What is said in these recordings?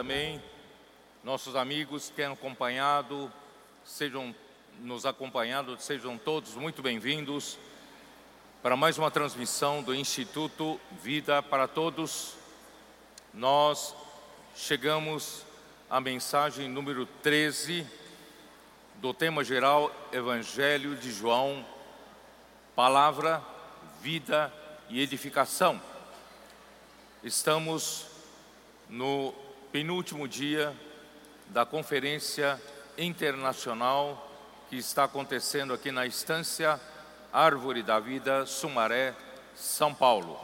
também nossos amigos que têm acompanhado, sejam nos acompanhando, sejam todos muito bem-vindos para mais uma transmissão do Instituto Vida para Todos. Nós chegamos à mensagem número 13 do tema geral Evangelho de João, Palavra, Vida e Edificação. Estamos no penúltimo dia da Conferência Internacional que está acontecendo aqui na Estância Árvore da Vida, Sumaré, São Paulo.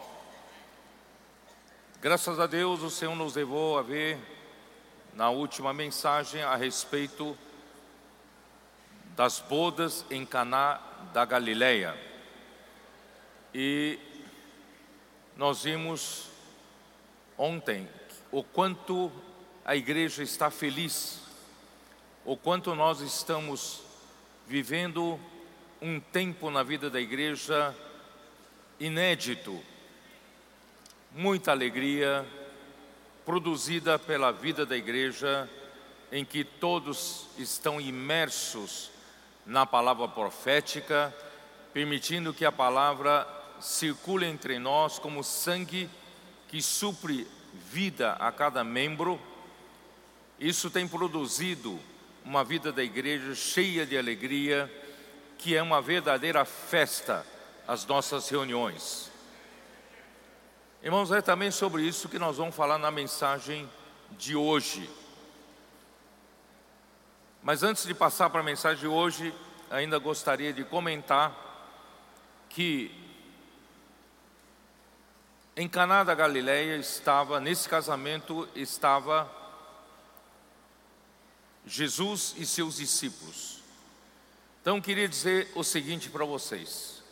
Graças a Deus, o Senhor nos levou a ver na última mensagem a respeito das bodas em Caná da Galileia. E nós vimos ontem o quanto a igreja está feliz, o quanto nós estamos vivendo um tempo na vida da igreja inédito, muita alegria produzida pela vida da igreja, em que todos estão imersos na palavra profética, permitindo que a palavra circule entre nós como sangue que supre vida a cada membro, isso tem produzido uma vida da igreja cheia de alegria, que é uma verdadeira festa as nossas reuniões. Irmãos, é também sobre isso que nós vamos falar na mensagem de hoje. Mas antes de passar para a mensagem de hoje, ainda gostaria de comentar que em Caná da Galileia estava, nesse casamento estava Jesus e seus discípulos. Então queria dizer o seguinte para vocês: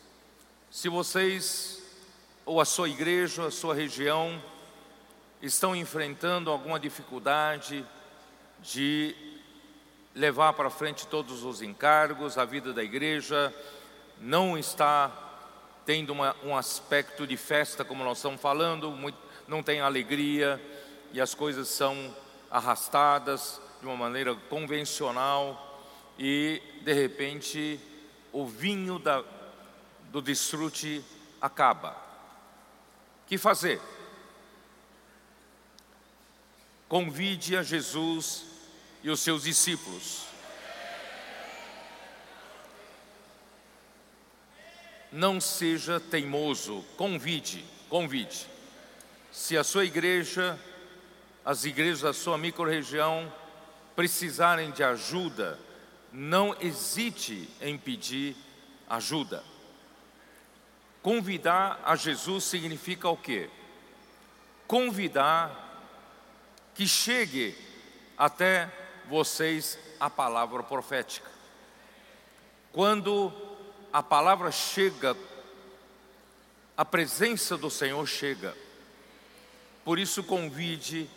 se vocês ou a sua igreja, a sua região estão enfrentando alguma dificuldade de levar para frente todos os encargos, a vida da igreja não está tendo uma, um aspecto de festa, como nós estamos falando, muito, não tem alegria e as coisas são arrastadas de uma maneira convencional e de repente o vinho da, do desfrute acaba. Que fazer? Convide a Jesus e os seus discípulos não seja teimoso, convide, convide. Se a sua igreja, as igrejas da sua microrregião precisarem de ajuda, não hesite em pedir ajuda. Convidar a Jesus significa o quê? Convidar que chegue até vocês a palavra profética. Quando a palavra chega, a presença do Senhor chega. Por isso, convide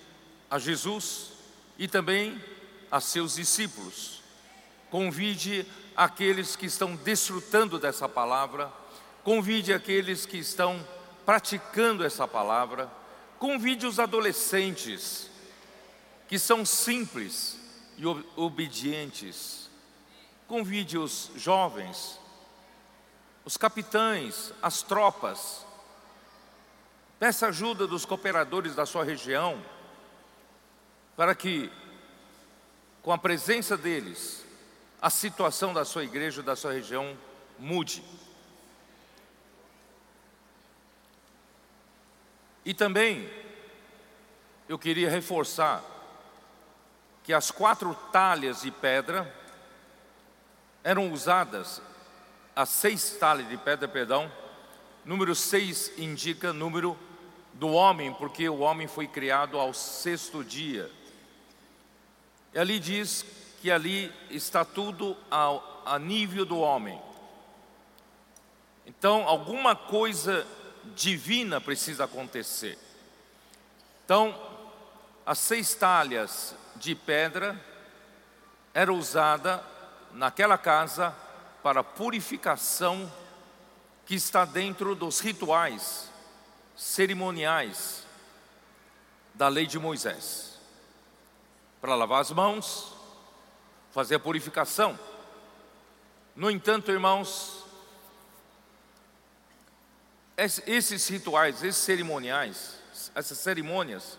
a Jesus e também a seus discípulos. Convide aqueles que estão desfrutando dessa palavra, convide aqueles que estão praticando essa palavra, convide os adolescentes que são simples e obedientes, convide os jovens os capitães, as tropas. Peça ajuda dos cooperadores da sua região, para que, com a presença deles, a situação da sua igreja, da sua região mude. E também, eu queria reforçar que as quatro talhas de pedra eram usadas as seis talhas de pedra, perdão, número seis indica número do homem, porque o homem foi criado ao sexto dia. E ali diz que ali está tudo ao, a nível do homem. Então, alguma coisa divina precisa acontecer. Então, as seis talhas de pedra era usada naquela casa para a purificação que está dentro dos rituais cerimoniais da lei de Moisés para lavar as mãos, fazer a purificação. No entanto, irmãos, esses rituais, esses cerimoniais, essas cerimônias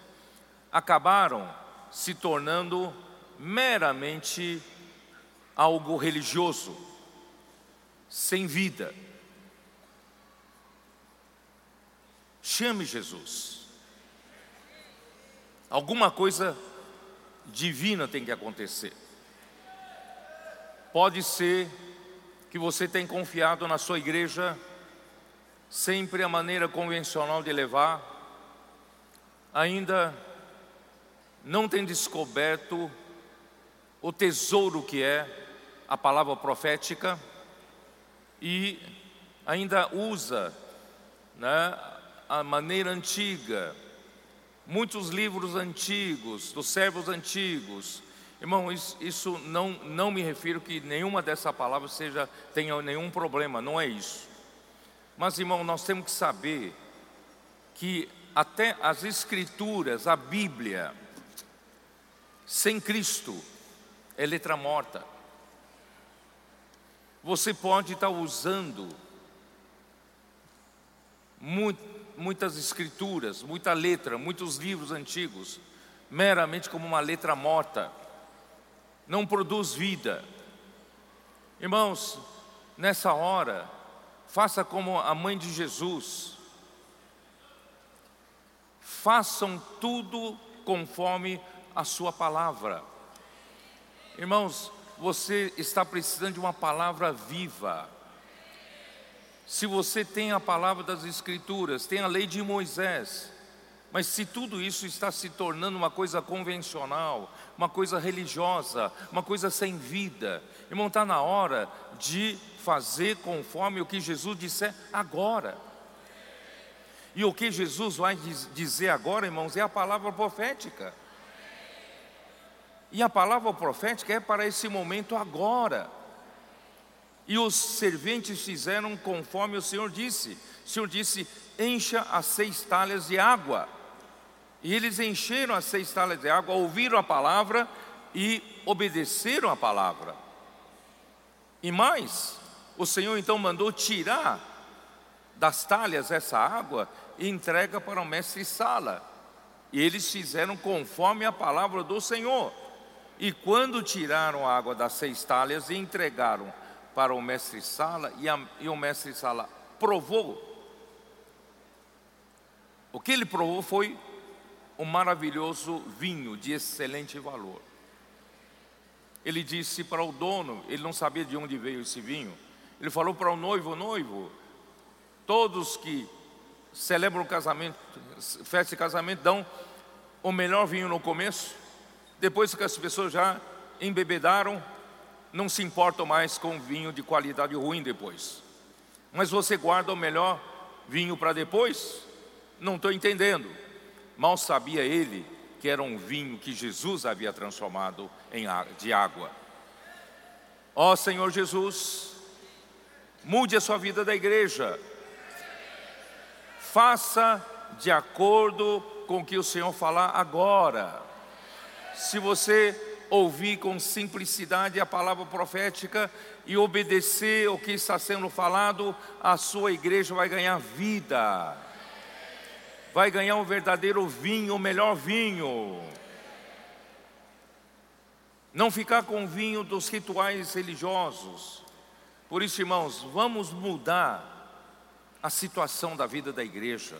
acabaram se tornando meramente algo religioso, sem vida. Chame Jesus. Alguma coisa divina tem que acontecer. Pode ser que você tenha confiado na sua igreja sempre a maneira convencional de levar, ainda não tem descoberto o tesouro que é a palavra profética e ainda usa né, a maneira antiga, muitos livros antigos, dos servos antigos. Irmão, isso, isso não, não me refiro que nenhuma dessa palavra seja tenha nenhum problema, não é isso. Mas, irmão, nós temos que saber que até as escrituras, a Bíblia, sem Cristo, é letra morta. Você pode estar usando muitas escrituras, muita letra, muitos livros antigos, meramente como uma letra morta, não produz vida. Irmãos, nessa hora, faça como a mãe de Jesus, façam tudo conforme a sua palavra. Irmãos, você está precisando de uma palavra viva. Se você tem a palavra das Escrituras, tem a lei de Moisés, mas se tudo isso está se tornando uma coisa convencional, uma coisa religiosa, uma coisa sem vida, irmão, está na hora de fazer conforme o que Jesus disser agora. E o que Jesus vai dizer agora, irmãos, é a palavra profética. E a palavra profética é para esse momento agora. E os serventes fizeram conforme o Senhor disse. O Senhor disse: encha as seis talhas de água. E eles encheram as seis talhas de água, ouviram a palavra e obedeceram a palavra. E mais, o Senhor então mandou tirar das talhas essa água e entrega para o mestre Sala. E eles fizeram conforme a palavra do Senhor. E quando tiraram a água das seis talhas e entregaram para o mestre Sala e, e o mestre Sala provou. O que ele provou foi um maravilhoso vinho de excelente valor. Ele disse para o dono, ele não sabia de onde veio esse vinho. Ele falou para o noivo: noivo, todos que celebram o casamento, festa de casamento, dão o melhor vinho no começo, depois que as pessoas já embebedaram, não se importam mais com vinho de qualidade ruim depois. Mas você guarda o melhor vinho para depois? Não estou entendendo. Mal sabia ele que era um vinho que Jesus havia transformado em de água. Ó Senhor Jesus, mude a sua vida da igreja. Faça de acordo com o que o Senhor falar agora. Se você ouvir com simplicidade a palavra profética e obedecer o que está sendo falado, a sua igreja vai ganhar vida, vai ganhar um verdadeiro vinho, o melhor vinho. Não ficar com o vinho dos rituais religiosos. Por isso, irmãos, vamos mudar a situação da vida da igreja.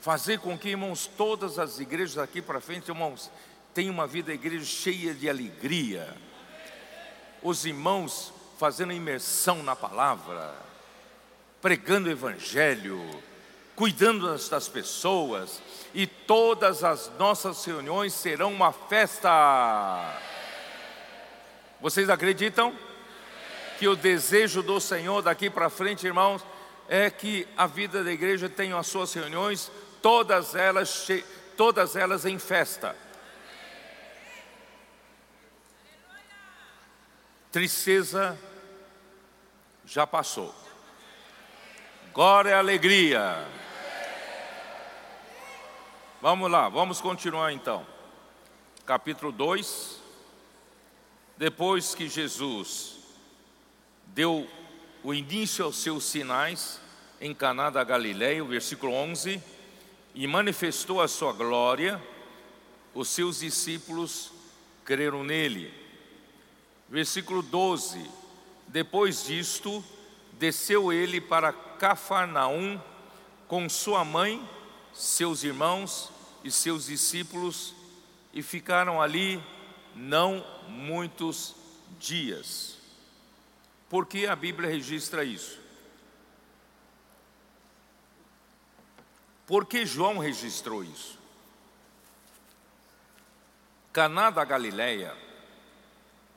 Fazer com que, irmãos, todas as igrejas aqui para frente, irmãos, tem uma vida da igreja cheia de alegria. Os irmãos fazendo imersão na palavra, pregando o evangelho, cuidando das pessoas, e todas as nossas reuniões serão uma festa. Vocês acreditam? Que o desejo do Senhor daqui para frente, irmãos, é que a vida da igreja tenha as suas reuniões, todas elas, todas elas em festa. Tristeza já passou. Agora é alegria. Vamos lá, vamos continuar então. Capítulo 2. Depois que Jesus deu o início aos seus sinais em Caná da Galileia, o versículo 11, e manifestou a sua glória, os seus discípulos creram nele. Versículo 12. Depois disto, desceu ele para Cafarnaum com sua mãe, seus irmãos e seus discípulos e ficaram ali não muitos dias. Por que a Bíblia registra isso? Por que João registrou isso? Caná da Galileia,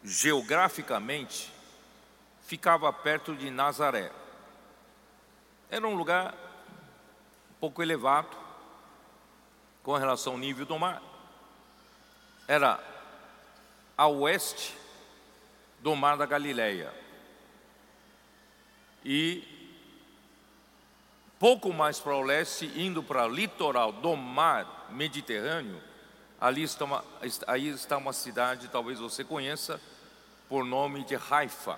geograficamente, ficava perto de Nazaré. Era um lugar um pouco elevado, com relação ao nível do mar. Era a oeste do mar da Galileia. E pouco mais para o leste, indo para o litoral do mar Mediterrâneo, ali está uma, aí está uma cidade, talvez você conheça, por nome de Haifa.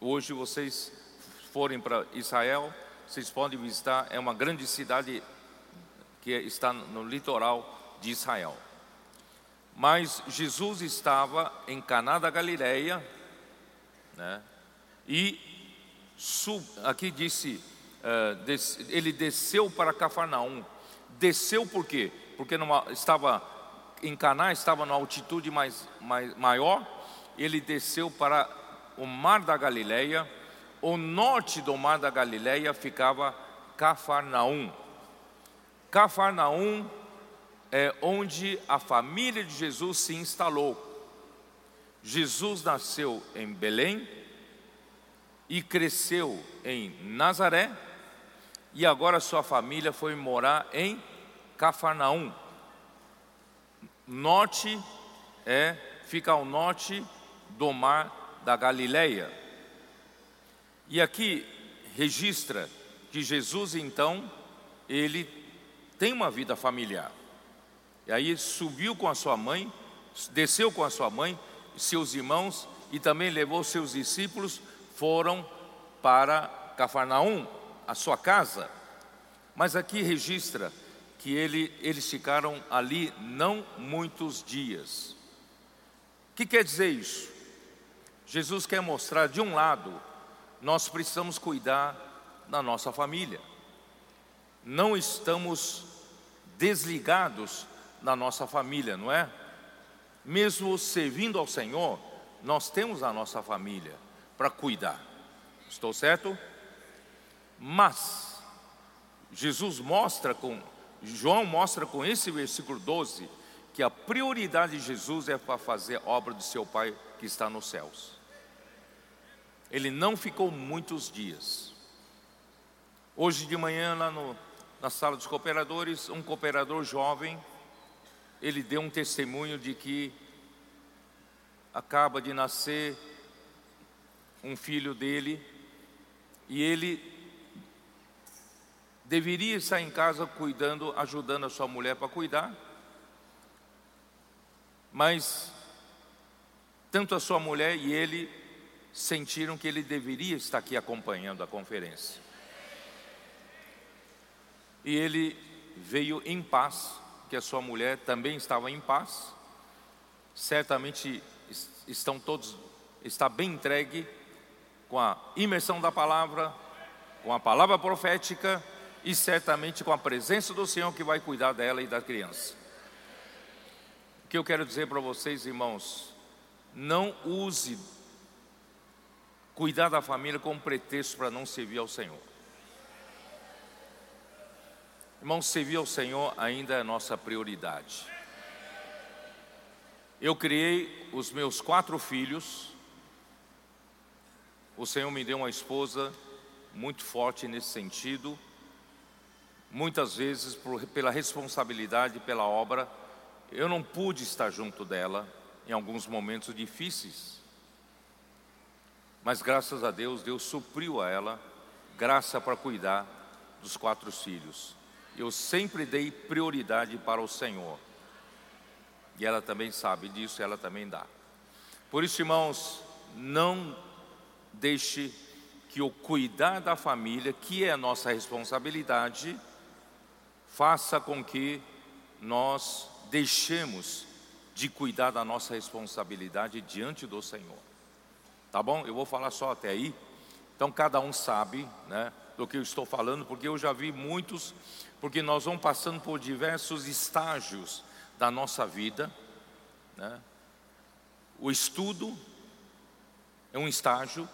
Hoje vocês forem para Israel, vocês podem visitar, é uma grande cidade que está no litoral de Israel. Mas Jesus estava em Caná da Galileia, né? E sub, aqui disse, uh, des, ele desceu para Cafarnaum. Desceu por quê? Porque numa, estava em Caná, estava numa altitude mais, mais maior. Ele desceu para o mar da Galileia. O norte do mar da Galileia ficava Cafarnaum. Cafarnaum é onde a família de Jesus se instalou. Jesus nasceu em Belém e cresceu em Nazaré, e agora sua família foi morar em Cafarnaum. Norte é fica ao norte do mar da Galileia. E aqui registra que Jesus então ele tem uma vida familiar. E aí subiu com a sua mãe, desceu com a sua mãe, seus irmãos e também levou seus discípulos, foram para Cafarnaum, a sua casa. Mas aqui registra que ele, eles ficaram ali não muitos dias. O que quer dizer isso? Jesus quer mostrar, de um lado, nós precisamos cuidar da nossa família. Não estamos desligados na nossa família, não é? Mesmo servindo ao Senhor, nós temos a nossa família para cuidar. Estou certo? Mas Jesus mostra com João mostra com esse versículo 12 que a prioridade de Jesus é para fazer obra do seu Pai que está nos céus. Ele não ficou muitos dias. Hoje de manhã lá no na sala dos cooperadores, um cooperador jovem, ele deu um testemunho de que acaba de nascer um filho dele e ele deveria estar em casa cuidando, ajudando a sua mulher para cuidar, mas tanto a sua mulher e ele sentiram que ele deveria estar aqui acompanhando a conferência e ele veio em paz, que a sua mulher também estava em paz. Certamente estão todos, está bem entregue com a imersão da palavra, com a palavra profética e certamente com a presença do Senhor que vai cuidar dela e da criança. O que eu quero dizer para vocês, irmãos, não use cuidar da família como pretexto para não servir ao Senhor. Irmãos, servir ao Senhor ainda é nossa prioridade. Eu criei os meus quatro filhos. O Senhor me deu uma esposa muito forte nesse sentido. Muitas vezes, por, pela responsabilidade, pela obra, eu não pude estar junto dela em alguns momentos difíceis. Mas graças a Deus, Deus supriu a ela graça para cuidar dos quatro filhos. eu sempre dei prioridade para o Senhor. E ela também sabe disso, ela também dá. Por isso, irmãos, não deixe que o cuidar da família, que é a nossa responsabilidade, faça com que nós deixemos de cuidar da nossa responsabilidade diante do Senhor. Tá bom? Eu vou falar só até aí. Então cada um sabe, né, do que eu estou falando, porque eu já vi muitos, porque nós vamos passando por diversos estágios da nossa vida, né? O estudo é um estágio,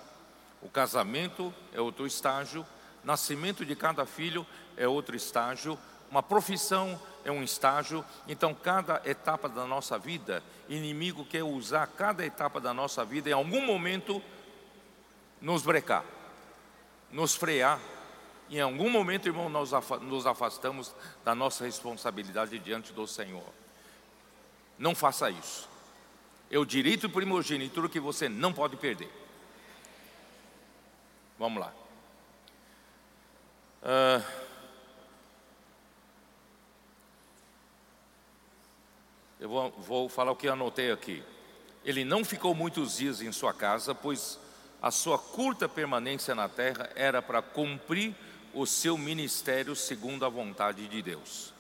o casamento é outro estágio, nascimento de cada filho é outro estágio, uma profissão é um estágio. Então, cada etapa da nossa vida, inimigo quer usar cada etapa da nossa vida em algum momento nos brecar, nos frear. Em algum momento, irmão, nós nos afastamos da nossa responsabilidade diante do Senhor. Não faça isso. É o direito primogênito que você não pode perder. Vamos lá. Uh, eu vou, vou falar o que anotei aqui. Ele não ficou muitos dias em sua casa, pois a sua curta permanência na terra era para cumprir o seu ministério segundo a vontade de Deus.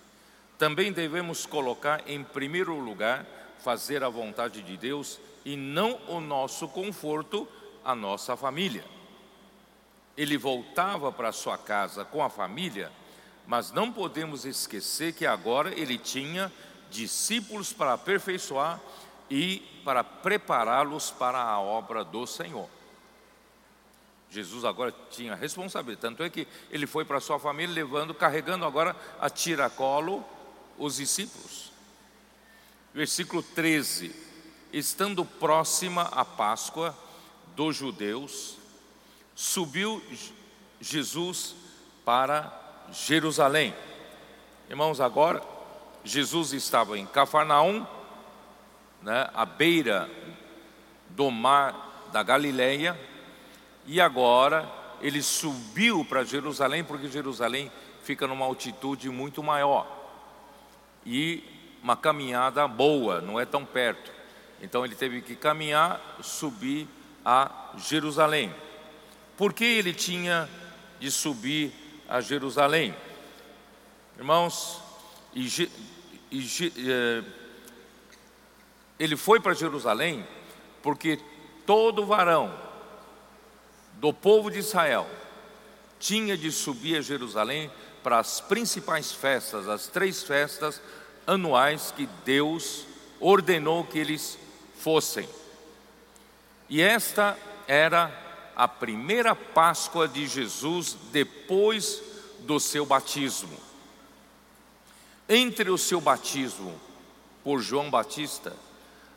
Também devemos colocar em primeiro lugar fazer a vontade de Deus e não o nosso conforto, a nossa família ele voltava para sua casa com a família, mas não podemos esquecer que agora ele tinha discípulos para aperfeiçoar e para prepará-los para a obra do Senhor. Jesus agora tinha responsabilidade, tanto é que ele foi para sua família levando, carregando agora a tiracolo os discípulos. Versículo 13: Estando próxima a Páscoa dos judeus, subiu Jesus para Jerusalém. Irmãos, agora Jesus estava em Cafarnaum, né, à beira do mar da Galileia, e agora ele subiu para Jerusalém, porque Jerusalém fica numa altitude muito maior e uma caminhada boa, não é tão perto. Então ele teve que caminhar, subir a Jerusalém. Por que ele tinha de subir a Jerusalém? Irmãos, e, e, eh, ele foi para Jerusalém porque todo varão do povo de Israel tinha de subir a Jerusalém para as principais festas, as três festas anuais que Deus ordenou que eles fossem. E esta era a primeira Páscoa de Jesus depois do seu batismo. Entre o seu batismo por João Batista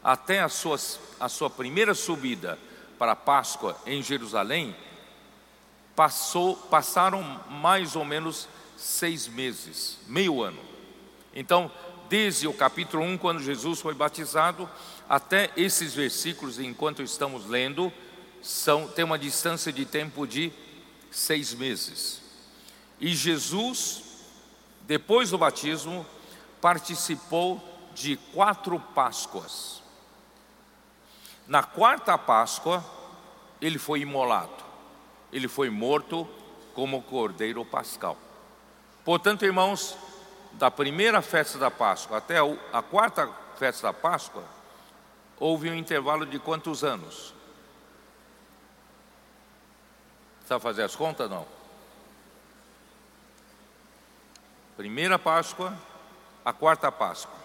até a sua, a sua primeira subida para a Páscoa em Jerusalém, passou, passaram mais ou menos seis meses, meio ano. Então, desde o capítulo 1, quando Jesus foi batizado, até esses versículos, enquanto estamos lendo, são, tem uma distância de tempo de seis meses. E Jesus, depois do batismo, participou de quatro Páscoas. Na quarta Páscoa, ele foi imolado, ele foi morto como cordeiro pascal. Portanto, irmãos, da primeira festa da Páscoa até a quarta festa da Páscoa, houve um intervalo de quantos anos? Sabe fazer as contas? Não. Primeira Páscoa, a quarta Páscoa.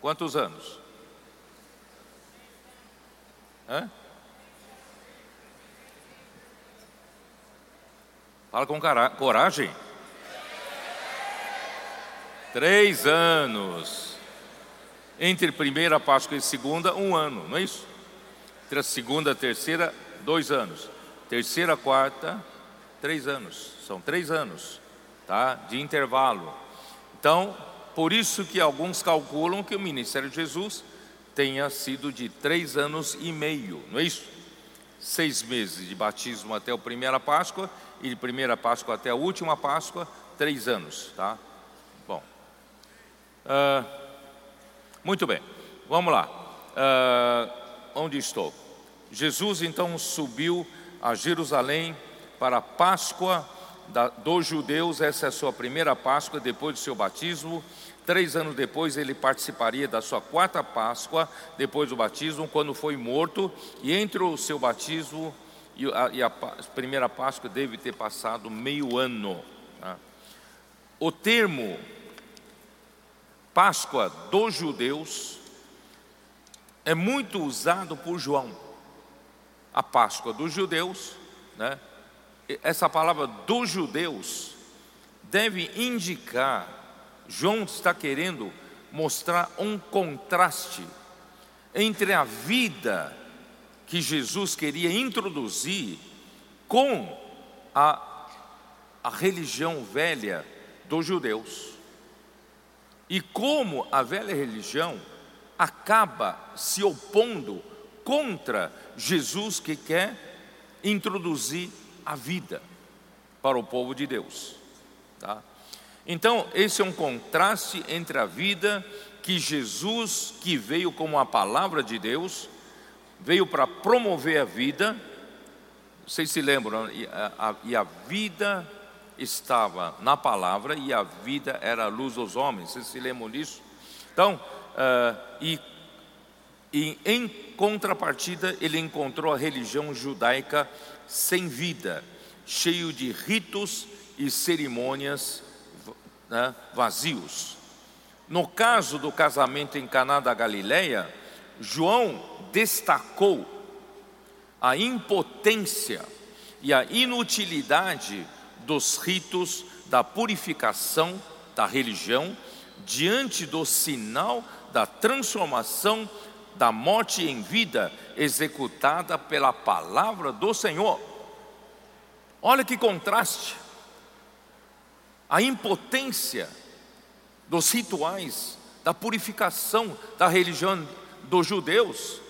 Quantos anos? Hã? Fala com coragem. Três anos. Entre primeira Páscoa e segunda, um ano, não é isso? Entre a segunda e a terceira, dois anos. Terceira, quarta, três anos. São três anos, tá? De intervalo. Então, por isso que alguns calculam que o ministério de Jesus tenha sido de três anos e meio, não é isso? Seis meses de batismo até a primeira Páscoa e de primeira Páscoa até a última Páscoa, três anos, tá? Bom, uh, muito bem, vamos lá. Uh, onde estou? Jesus então subiu a Jerusalém para a Páscoa da, dos judeus, essa é a sua primeira Páscoa depois do seu batismo. Três anos depois, ele participaria da sua quarta Páscoa, depois do batismo, quando foi morto, e entre o seu batismo e a, e a primeira Páscoa deve ter passado meio ano. Tá? O termo Páscoa dos judeus é muito usado por João. A Páscoa dos judeus, né? Essa palavra dos judeus deve indicar, João está querendo mostrar um contraste entre a vida que Jesus queria introduzir com a, a religião velha dos judeus. E como a velha religião acaba se opondo contra Jesus que quer introduzir a vida para o povo de Deus. Tá? Então, esse é um contraste entre a vida que Jesus, que veio como a palavra de Deus, veio para promover a vida. Vocês se lembram? E a, a, e a vida estava na palavra e a vida era a luz dos homens. Vocês se lembram disso? Então, uh, e, e em contrapartida, ele encontrou a religião judaica sem vida, cheio de ritos e cerimônias né, vazios. No caso do casamento em Caná da Galileia, João destacou a impotência e a inutilidade dos ritos da purificação da religião diante do sinal da transformação da morte em vida executada pela palavra do Senhor. Olha que contraste. A impotência dos rituais da purificação da religião dos judeus.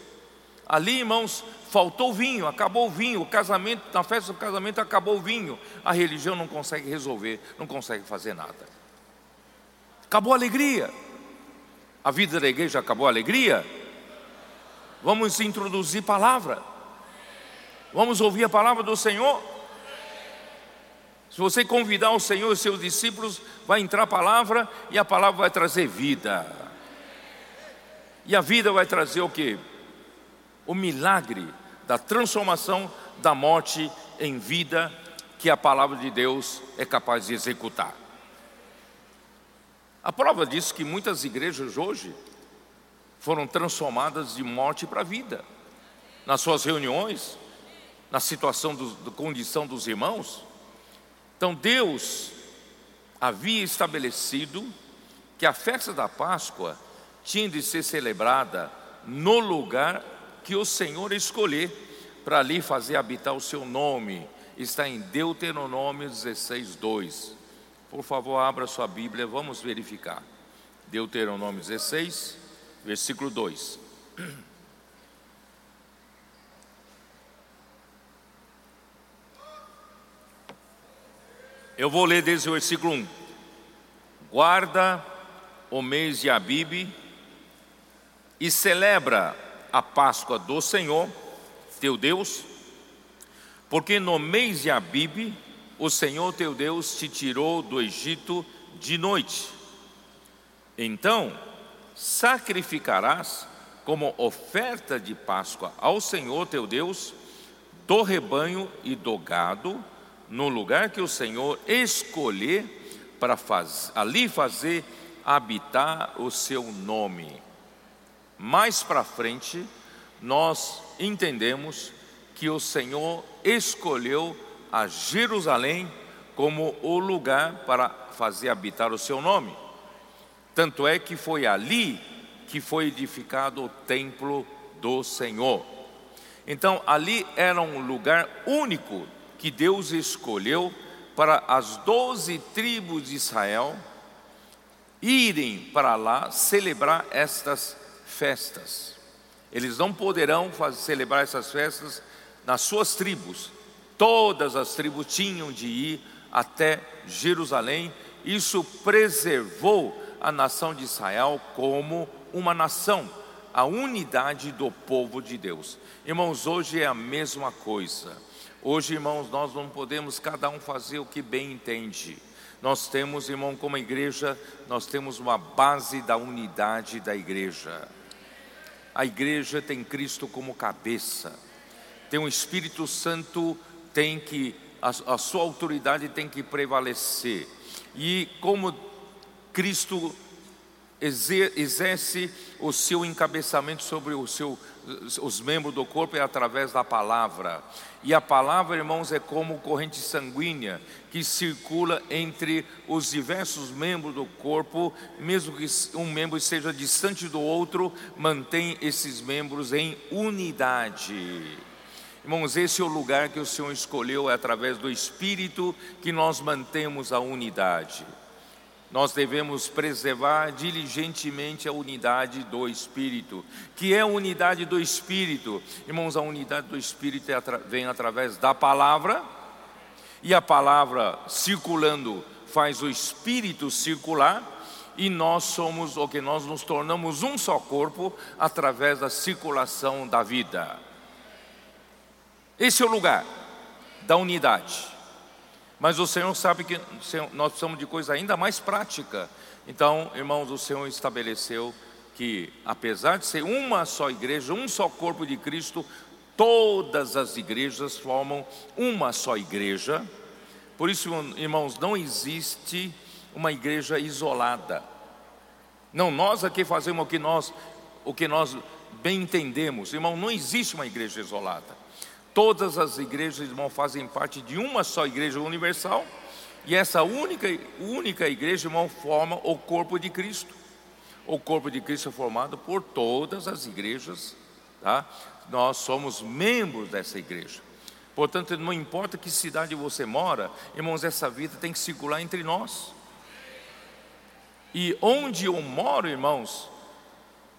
Ali, irmãos, faltou vinho, acabou o vinho, o casamento, na festa do casamento acabou o vinho. A religião não consegue resolver, não consegue fazer nada. Acabou a alegria. A vida da igreja acabou a alegria. Vamos introduzir palavra. Vamos ouvir a palavra do Senhor. Se você convidar o Senhor e seus discípulos, vai entrar a palavra e a palavra vai trazer vida. E a vida vai trazer o que? O milagre da transformação da morte em vida que a palavra de Deus é capaz de executar. A prova disso que muitas igrejas hoje foram transformadas de morte para vida. Nas suas reuniões, na situação da condição dos irmãos. Então Deus havia estabelecido que a festa da Páscoa tinha de ser celebrada no lugar que o Senhor escolher para ali fazer habitar o seu nome. Está em Deuteronômio 16, 2. Por favor, abra sua Bíblia, vamos verificar. Deuteronômio 16, versículo 2. Eu vou ler desde o versículo 1. Guarda o mês de Abibe e celebra a Páscoa do Senhor, teu Deus, porque no mês de Abibe o Senhor teu Deus te tirou do Egito de noite. Então, sacrificarás como oferta de Páscoa ao Senhor teu Deus do rebanho e do gado, no lugar que o Senhor escolher para faz, ali fazer habitar o seu nome. Mais para frente, nós entendemos que o Senhor escolheu a Jerusalém como o lugar para fazer habitar o seu nome. Tanto é que foi ali que foi edificado o templo do Senhor. Então, ali era um lugar único que Deus escolheu para as doze tribos de Israel irem para lá celebrar estas festas. Eles não poderão fazer, celebrar essas festas nas suas tribos. Todas as tribos tinham de ir até Jerusalém. Isso preservou a nação de Israel como uma nação, a unidade do povo de Deus. Irmãos, hoje é a mesma coisa. Hoje, irmãos, nós não podemos cada um fazer o que bem entende. Nós temos, irmão, como igreja, nós temos uma base da unidade da igreja. A igreja tem Cristo como cabeça. Tem o Espírito Santo, tem que a, a sua autoridade tem que prevalecer. E como Cristo exerce o seu encabeçamento sobre o seu, os membros do corpo é através da palavra. E a palavra, irmãos, é como corrente sanguínea que circula entre os diversos membros do corpo, mesmo que um membro esteja distante do outro, mantém esses membros em unidade. Irmãos, esse é o lugar que o Senhor escolheu, é através do Espírito que nós mantemos a unidade. Nós devemos preservar diligentemente a unidade do Espírito. Que é a unidade do Espírito? Irmãos, a unidade do Espírito é vem através da palavra, e a palavra circulando faz o Espírito circular, e nós somos, o que nós nos tornamos um só corpo através da circulação da vida. Esse é o lugar da unidade. Mas o Senhor sabe que nós precisamos de coisa ainda mais prática. Então, irmãos, o Senhor estabeleceu que, apesar de ser uma só igreja, um só corpo de Cristo, todas as igrejas formam uma só igreja. Por isso, irmãos, não existe uma igreja isolada. Não, nós aqui fazemos o que nós, o que nós bem entendemos. Irmão, não existe uma igreja isolada. Todas as igrejas, irmão, fazem parte de uma só igreja universal, e essa única, única igreja, irmão, forma o corpo de Cristo. O corpo de Cristo é formado por todas as igrejas, tá? Nós somos membros dessa igreja. Portanto, não importa que cidade você mora, irmãos, essa vida tem que circular entre nós. E onde eu moro, irmãos,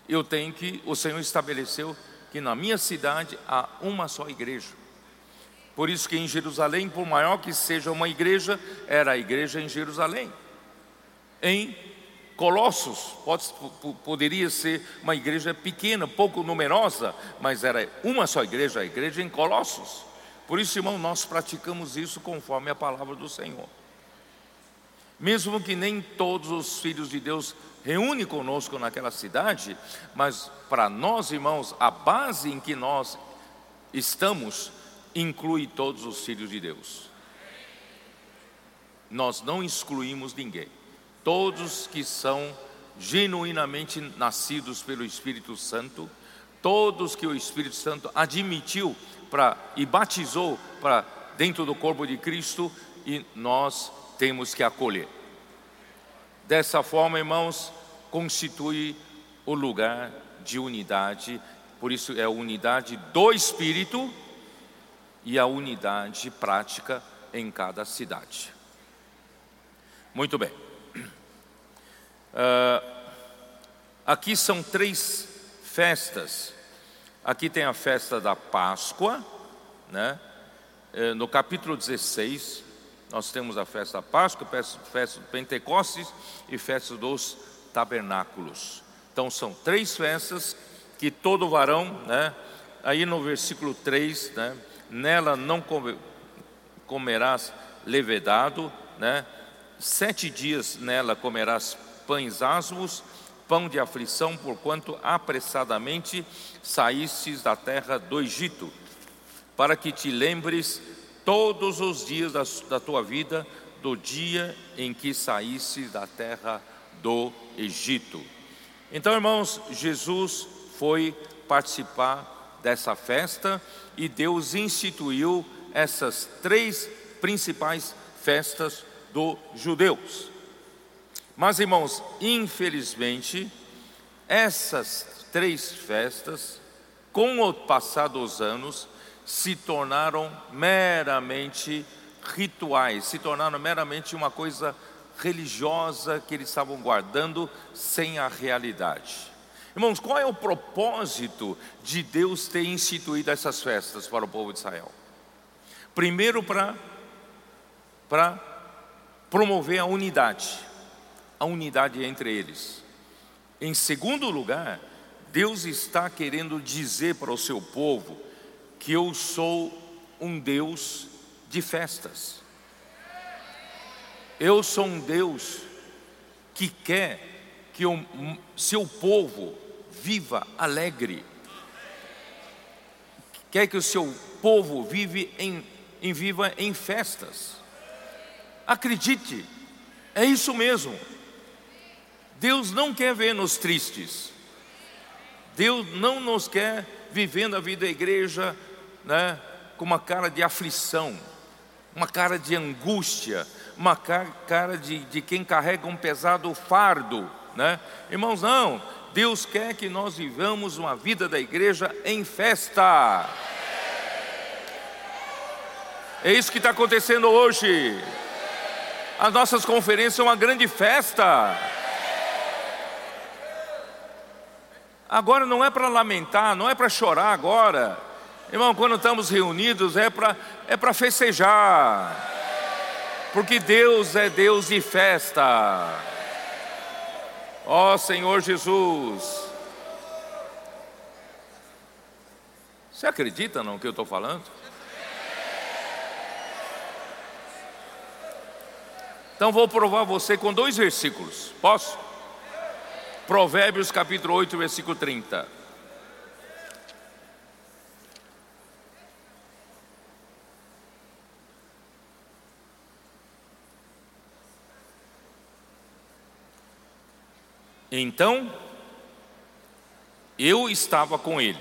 eu tenho que, o Senhor estabeleceu que na minha cidade há uma só igreja. Por isso que em Jerusalém, por maior que seja uma igreja, era a igreja em Jerusalém. Em Colossos, pode, poderia ser uma igreja pequena, pouco numerosa, mas era uma só igreja, a igreja em Colossos. Por isso, irmão, nós praticamos isso conforme a palavra do Senhor. Mesmo que nem todos os filhos de Deus reúne conosco naquela cidade, mas para nós, irmãos, a base em que nós estamos inclui todos os filhos de Deus. Nós não excluímos ninguém. Todos que são genuinamente nascidos pelo Espírito Santo, todos que o Espírito Santo admitiu para e batizou para dentro do corpo de Cristo e nós temos que acolher. Dessa forma, irmãos, constitui o lugar de unidade, por isso é a unidade do Espírito e a unidade prática em cada cidade. Muito bem. Uh, aqui são três festas. Aqui tem a festa da Páscoa, né? Uh, no capítulo 16, nós temos a festa da Páscoa, festa do Pentecostes e festa dos tabernáculos. Então são três festas que todo varão, né? Aí no versículo 3, né? Nela não comerás levedado, né? Sete dias nela comerás pães asmos, pão de aflição, porquanto apressadamente saístes da terra do Egito, para que te lembres todos os dias da, da tua vida, do dia em que saísse da terra do Egito. Então, irmãos, Jesus foi participar dessa festa e Deus instituiu essas três principais festas dos judeus. Mas, irmãos, infelizmente, essas três festas, com o passar dos anos, se tornaram meramente rituais, se tornaram meramente uma coisa religiosa que eles estavam guardando sem a realidade. Irmãos, qual é o propósito de Deus ter instituído essas festas para o povo de Israel? Primeiro, para promover a unidade, a unidade entre eles. Em segundo lugar, Deus está querendo dizer para o seu povo que eu sou um Deus de festas. Eu sou um Deus que quer que o seu povo viva alegre. Quer que o seu povo vive em, em viva em festas. Acredite, é isso mesmo. Deus não quer ver-nos tristes. Deus não nos quer vivendo a vida da igreja né, com uma cara de aflição, uma cara de angústia, uma cara de, de quem carrega um pesado fardo. Né? Irmãos, não, Deus quer que nós vivamos uma vida da igreja em festa. É isso que está acontecendo hoje. As nossas conferências são uma grande festa. Agora não é para lamentar, não é para chorar agora. Irmão, quando estamos reunidos é para é para festejar. Porque Deus é Deus de festa. Ó Senhor Jesus. Você acredita no que eu estou falando? Então vou provar você com dois versículos. Posso? Provérbios capítulo 8, versículo 30. Então, eu estava com ele.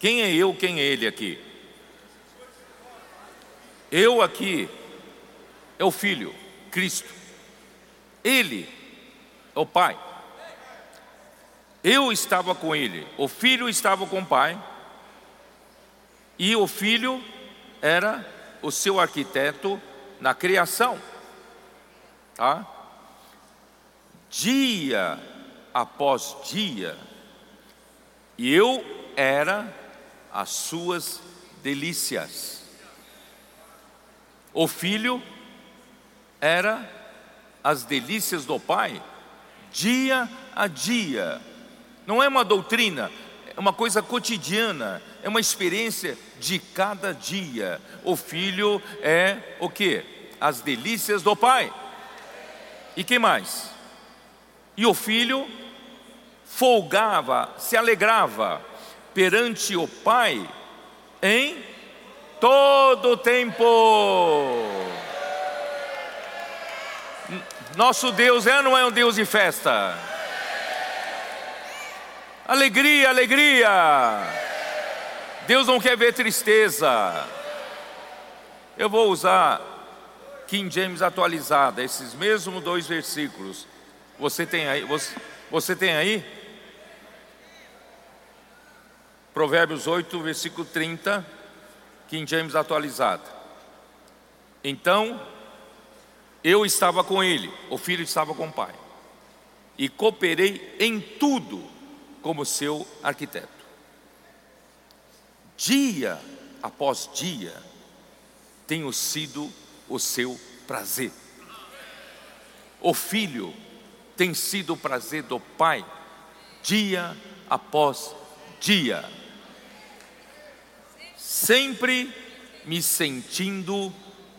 Quem é eu, quem é ele aqui? Eu aqui é o Filho, Cristo. Ele é o Pai. Eu estava com ele, o Filho estava com o Pai, e o Filho era o seu arquiteto na criação. Tá? Dia após dia, e eu era as suas delícias. O filho era as delícias do Pai, dia a dia. Não é uma doutrina, é uma coisa cotidiana, é uma experiência de cada dia. O filho é o que? As delícias do Pai. E quem mais? E o filho folgava, se alegrava perante o Pai em todo o tempo. Nosso Deus é ou não é um Deus de festa? Alegria, alegria. Deus não quer ver tristeza. Eu vou usar King James atualizada, esses mesmos dois versículos. Você tem aí? Você, você tem aí? Provérbios 8, versículo 30, King James atualizada. Então, eu estava com ele, o filho estava com o pai, e cooperei em tudo como seu arquiteto. Dia após dia, tenho sido o seu prazer. O filho tem sido o prazer do pai, dia após dia, sempre me sentindo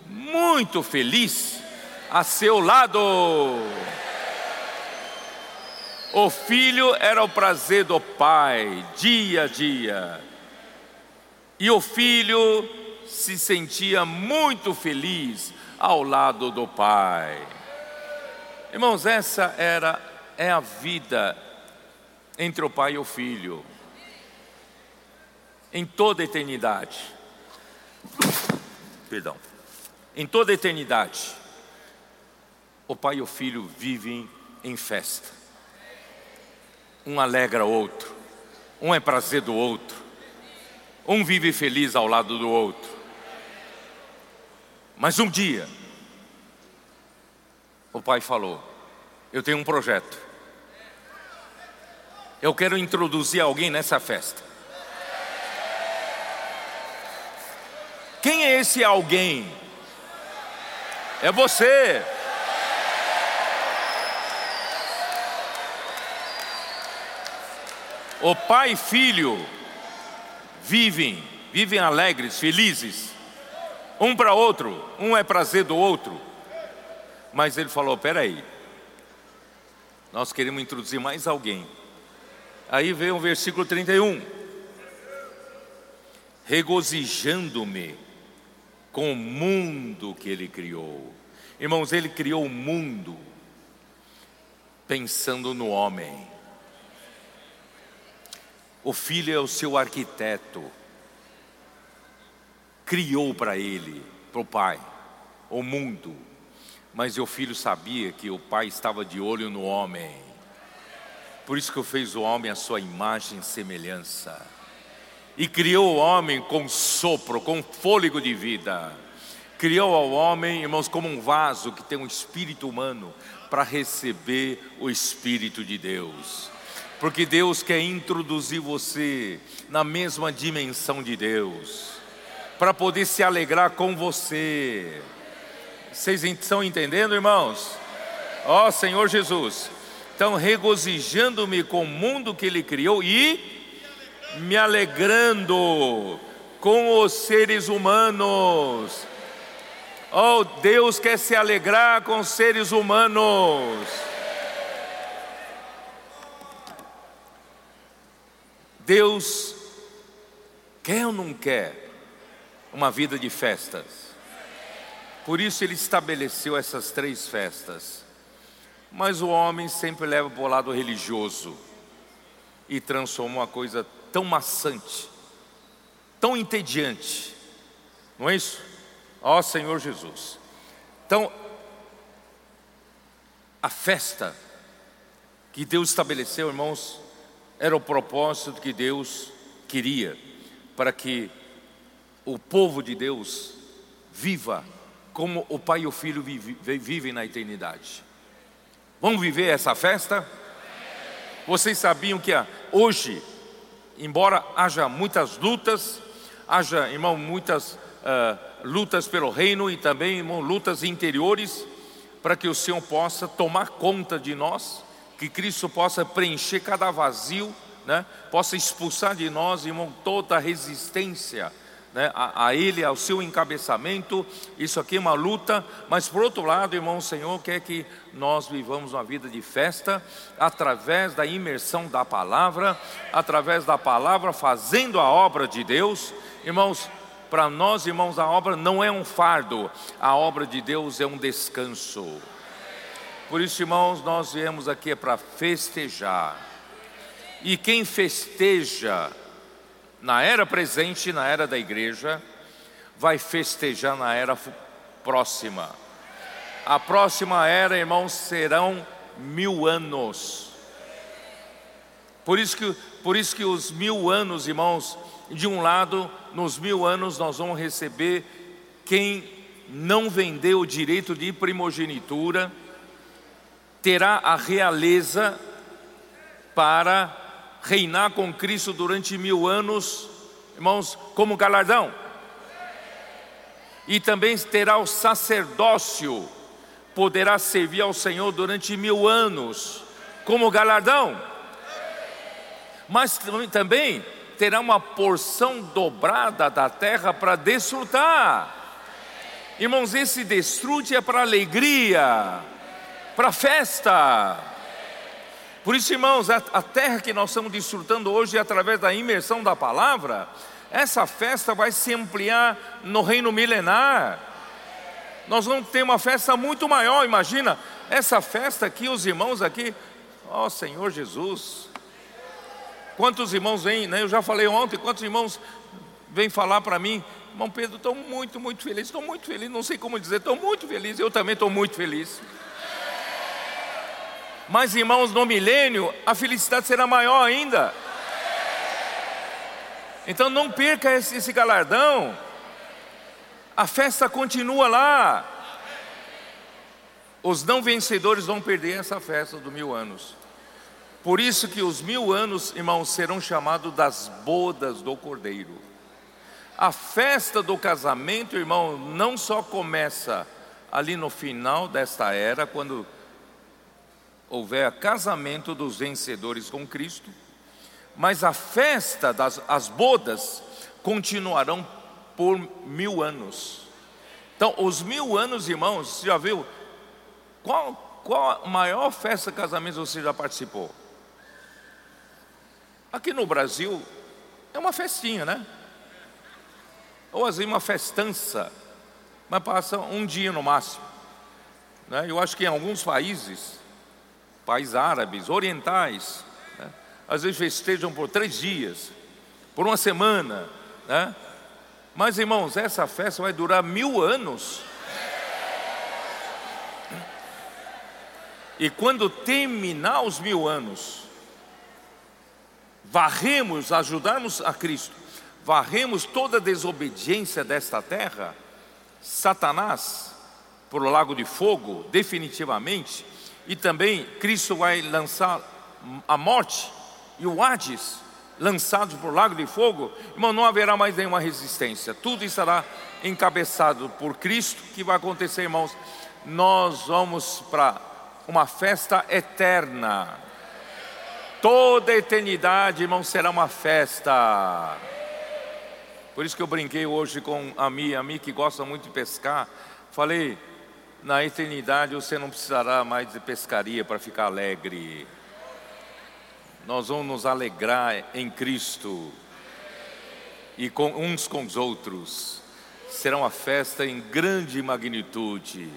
muito feliz a seu lado. O filho era o prazer do pai, dia a dia. E o filho se sentia muito feliz ao lado do pai. Irmãos, essa era é a vida entre o pai e o filho. Em toda a eternidade. Perdão. Em toda a eternidade o pai e o filho vivem em festa. Um alegra o outro, um é prazer do outro, um vive feliz ao lado do outro. Mas um dia, o pai falou: Eu tenho um projeto. Eu quero introduzir alguém nessa festa. Quem é esse alguém? É você. O pai e filho vivem, vivem alegres, felizes, um para outro, um é prazer do outro. Mas ele falou: peraí, nós queremos introduzir mais alguém. Aí veio o versículo 31. Regozijando-me com o mundo que ele criou. Irmãos, ele criou o mundo pensando no homem. O filho é o seu arquiteto. Criou para ele, para o pai, o mundo. Mas o filho sabia que o pai estava de olho no homem. Por isso que fez o homem a sua imagem e semelhança. E criou o homem com sopro, com fôlego de vida. Criou ao homem, irmãos, como um vaso que tem um espírito humano para receber o espírito de Deus porque Deus quer introduzir você na mesma dimensão de Deus, para poder se alegrar com você. Vocês estão entendendo, irmãos? Ó oh, Senhor Jesus, então regozijando-me com o mundo que Ele criou e me alegrando com os seres humanos. Oh, Deus quer se alegrar com os seres humanos. Deus quer ou não quer uma vida de festas? Por isso ele estabeleceu essas três festas. Mas o homem sempre leva para o lado religioso e transforma uma coisa tão maçante, tão entediante. Não é isso? Ó Senhor Jesus. Então, a festa que Deus estabeleceu, irmãos, era o propósito que Deus queria para que o povo de Deus viva como o Pai e o Filho vivem na eternidade. Vamos viver essa festa? Vocês sabiam que hoje, embora haja muitas lutas, haja, irmão, muitas uh, lutas pelo reino e também, irmão, lutas interiores, para que o Senhor possa tomar conta de nós que Cristo possa preencher cada vazio, né? possa expulsar de nós, irmão, toda a resistência né? a, a, Ele, ao seu encabeçamento. Isso aqui é uma luta, mas por outro lado, irmão, o Senhor quer que nós vivamos uma vida de festa através da imersão da palavra, através da palavra, fazendo a obra de Deus. Irmãos, para nós, irmãos, a obra não é um fardo, a obra de Deus é um descanso. Por isso, irmãos, nós viemos aqui para festejar. E quem festeja na era presente, na era da igreja, vai festejar na era próxima. A próxima era, irmãos, serão mil anos. Por isso que, por isso que os mil anos, irmãos, de um lado, nos mil anos nós vamos receber quem não vendeu o direito de primogenitura terá a realeza para reinar com Cristo durante mil anos, irmãos, como galardão. E também terá o sacerdócio, poderá servir ao Senhor durante mil anos, como galardão. Mas também terá uma porção dobrada da terra para desfrutar. Irmãos, esse desfrute é para alegria para festa. Por isso, irmãos, a, terra que nós estamos desfrutando hoje através da imersão da palavra, essa festa vai se ampliar no reino milenar. Nós vamos ter uma festa muito maior, imagina, essa festa aqui, os irmãos aqui, ó Senhor Jesus. Quantos irmãos vêm, né? Eu já falei ontem, quantos irmãos vêm falar para mim, irmão Pedro, estou muito, muito feliz, estou muito feliz, não sei como dizer, estou muito feliz, eu também estou muito feliz. Mas, irmãos, no milênio, a felicidade será maior ainda. Então, não perca esse, esse galardão. A festa continua lá. Os não vencedores vão perder essa festa dos mil anos. Por isso que os mil anos, irmãos, serão chamados das bodas do Cordeiro. A festa do casamento, irmão, não só começa ali no final desta era, quando houver casamento dos vencedores com Cristo, mas a festa das as bodas continuarão por mil anos. Então, os mil anos, irmãos, você já viu? Qual, qual a maior festa de casamento você já participou? Aqui no Brasil, é uma festinha, né? Ou vezes uma festança, mas passa um dia no máximo. Né? Eu acho que em alguns países, países árabes, orientais, né? às vezes festejam por três dias, por uma semana, né? Mas irmãos, essa festa vai durar mil anos. E quando terminar os mil anos, varremos, ajudarmos a Cristo, varremos toda a desobediência desta terra, Satanás, por lago de fogo, definitivamente, e também Cristo vai lançar a morte e o Hades, lançados por lago de fogo, irmão, não haverá mais nenhuma resistência, tudo estará encabeçado por Cristo. O que vai acontecer, irmãos? Nós vamos para uma festa eterna. Toda a eternidade, irmão, será uma festa. Por isso que eu brinquei hoje com a Mi, a Mi que gosta muito de pescar. Falei, na eternidade você não precisará mais de pescaria para ficar alegre nós vamos nos alegrar em Cristo e com uns com os outros. Será uma festa em grande magnitude.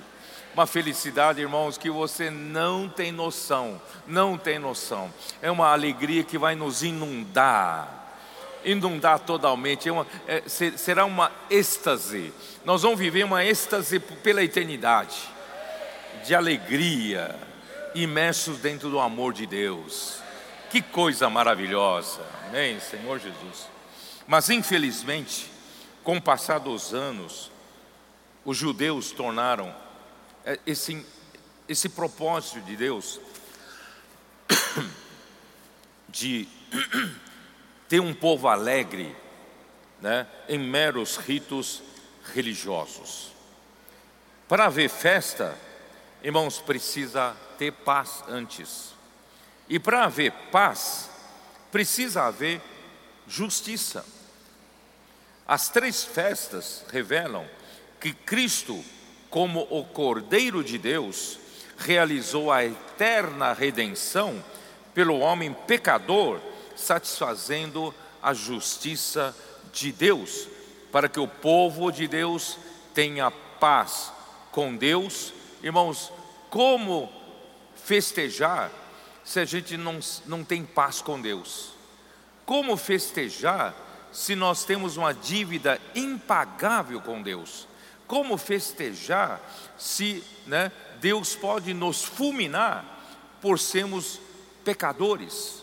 Uma felicidade, irmãos, que você não tem noção, não tem noção. É uma alegria que vai nos inundar, inundar totalmente. É uma, é, será uma êxtase. Nós vamos viver uma êxtase pela eternidade, de alegria, imersos dentro do amor de Deus. Que coisa maravilhosa, amém, Senhor Jesus. Mas infelizmente, com o passar dos anos, os judeus tornaram é, esse, esse propósito de Deus de ter um povo alegre né, em meros ritos religiosos. Para haver festa, irmãos, precisa ter paz antes. E para haver paz, precisa haver justiça. As três festas revelam que Cristo, como o Cordeiro de Deus, realizou a eterna redenção pelo homem pecador, satisfazendo a justiça de Deus, para que o povo de Deus tenha paz com Deus. Irmãos, como festejar se a gente não, não tem paz com Deus? Como festejar se nós temos uma dívida impagável com Deus? Como festejar se né, Deus pode nos fulminar por sermos pecadores?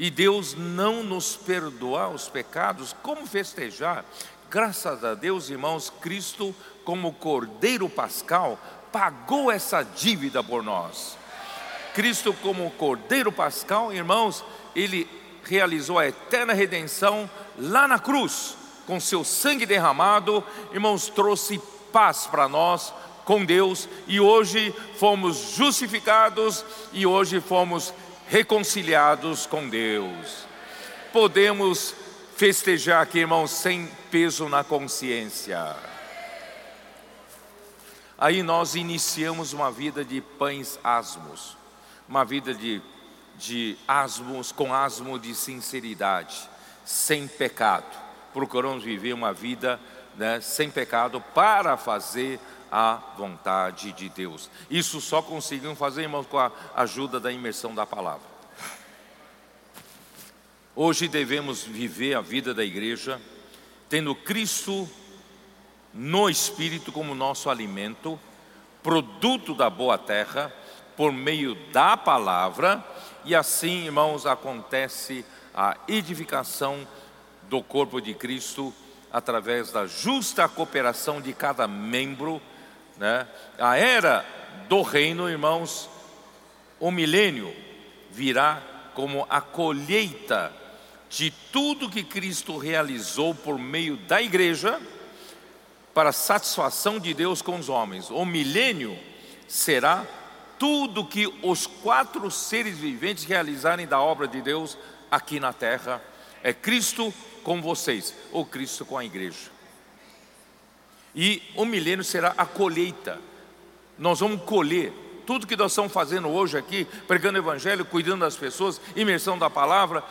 E Deus não nos perdoar os pecados, como festejar? Graças a Deus, irmãos, Cristo, como Cordeiro Pascal, pagou essa dívida por nós. Cristo, como Cordeiro Pascal, irmãos, ele realizou a eterna redenção lá na cruz, com seu sangue derramado, irmãos, trouxe paz para nós com Deus e hoje fomos justificados e hoje fomos reconciliados com Deus. Podemos festejar aqui, irmãos, sem peso na consciência. Aí nós iniciamos uma vida de pães asmos uma vida de, de asmos, com asmo de sinceridade, sem pecado. Procuramos viver uma vida né, sem pecado para fazer a vontade de Deus. Isso só conseguimos fazer, irmãos, com a ajuda da imersão da palavra. Hoje devemos viver a vida da igreja tendo Cristo no Espírito como nosso alimento, produto da boa terra, por meio da palavra, e assim, irmãos, acontece a edificação do corpo de Cristo através da justa cooperação de cada membro, né? A era do reino, irmãos, o milênio virá como a colheita de tudo que Cristo realizou por meio da igreja para satisfação de Deus com os homens. O milênio será tudo que os quatro seres viventes realizarem da obra de Deus aqui na terra. É Cristo com vocês, ou Cristo com a igreja. E o milênio será a colheita. Nós vamos colher tudo que nós estamos fazendo hoje aqui, pregando o Evangelho, cuidando das pessoas, imersão da palavra,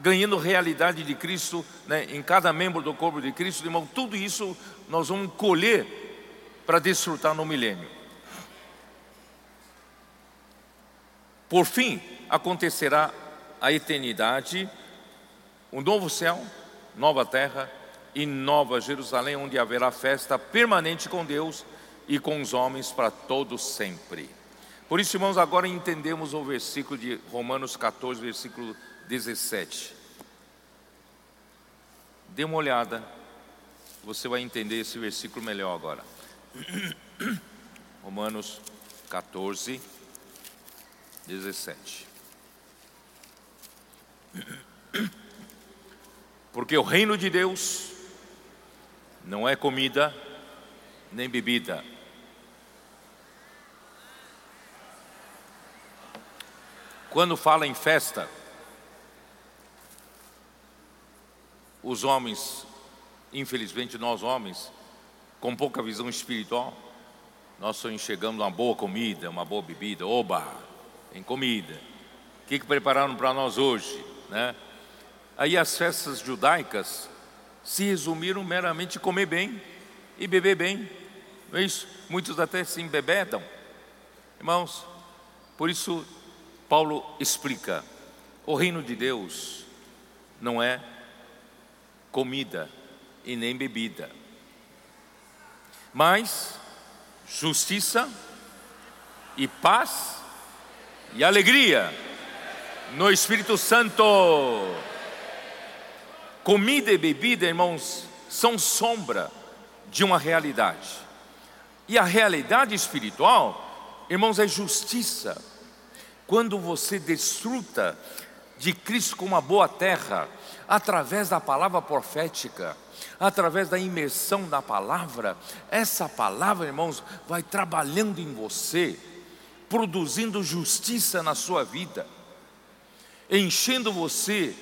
ganhando realidade de Cristo né, em cada membro do corpo de Cristo, irmão, tudo isso nós vamos colher para desfrutar no milênio. Por fim, acontecerá a eternidade, um novo céu, nova terra e nova Jerusalém, onde haverá festa permanente com Deus e com os homens para todos sempre. Por isso, irmãos, agora entendemos o versículo de Romanos 14, versículo 17. Dê uma olhada, você vai entender esse versículo melhor agora. Romanos 14, 17. Porque o reino de Deus não é comida nem bebida. Quando fala em festa, os homens, infelizmente nós homens, com pouca visão espiritual, nós só enxergamos uma boa comida, uma boa bebida, oba, tem comida. O que, que prepararam para nós hoje? Né? Aí as festas judaicas se resumiram meramente em comer bem e beber bem. Não é isso? Muitos até se embebedam. Irmãos, por isso Paulo explica: o reino de Deus não é comida e nem bebida, mas justiça e paz e alegria no Espírito Santo. Comida e bebida, irmãos, são sombra de uma realidade. E a realidade espiritual, irmãos, é justiça. Quando você desfruta de Cristo com uma boa terra, através da palavra profética, através da imersão da palavra, essa palavra, irmãos, vai trabalhando em você, produzindo justiça na sua vida, enchendo você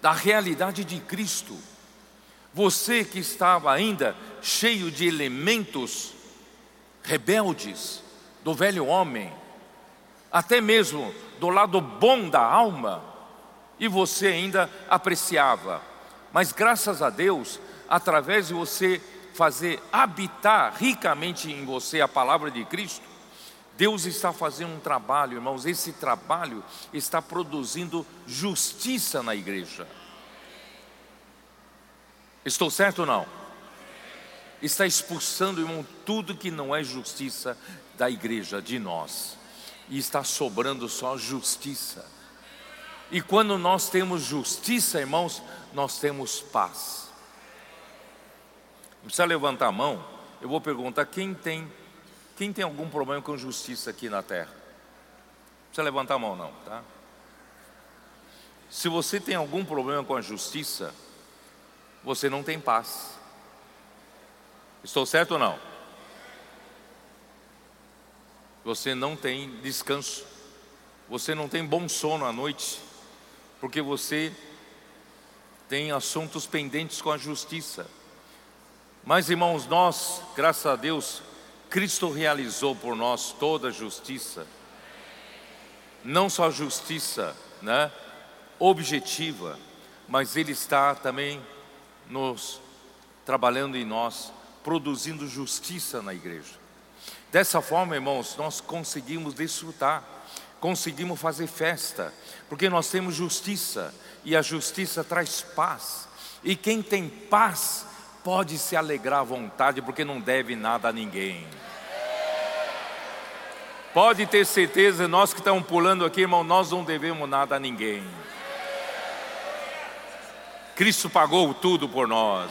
da realidade de Cristo. Você que estava ainda cheio de elementos rebeldes do velho homem, até mesmo do lado bom da alma, e você ainda apreciava. Mas graças a Deus, através de você fazer habitar ricamente em você a palavra de Cristo, Deus está fazendo um trabalho, irmãos, esse trabalho está produzindo justiça na igreja. Estou certo ou não? Está expulsando, irmão, tudo que não é justiça da igreja, de nós, e está sobrando só justiça. E quando nós temos justiça, irmãos, nós temos paz. Não precisa levantar a mão, eu vou perguntar quem tem, quem tem algum problema com justiça aqui na terra? Não precisa levantar a mão, não, tá? Se você tem algum problema com a justiça, você não tem paz. Estou certo ou não? Você não tem descanso, você não tem bom sono à noite, porque você tem assuntos pendentes com a justiça. Mas, irmãos, nós, graças a Deus, Cristo realizou por nós toda a justiça, não só justiça né, objetiva, mas Ele está também nos trabalhando em nós, produzindo justiça na igreja. Dessa forma, irmãos, nós conseguimos desfrutar, conseguimos fazer festa, porque nós temos justiça e a justiça traz paz. E quem tem paz pode se alegrar à vontade, porque não deve nada a ninguém. Pode ter certeza, nós que estamos pulando aqui, irmão, nós não devemos nada a ninguém. Cristo pagou tudo por nós.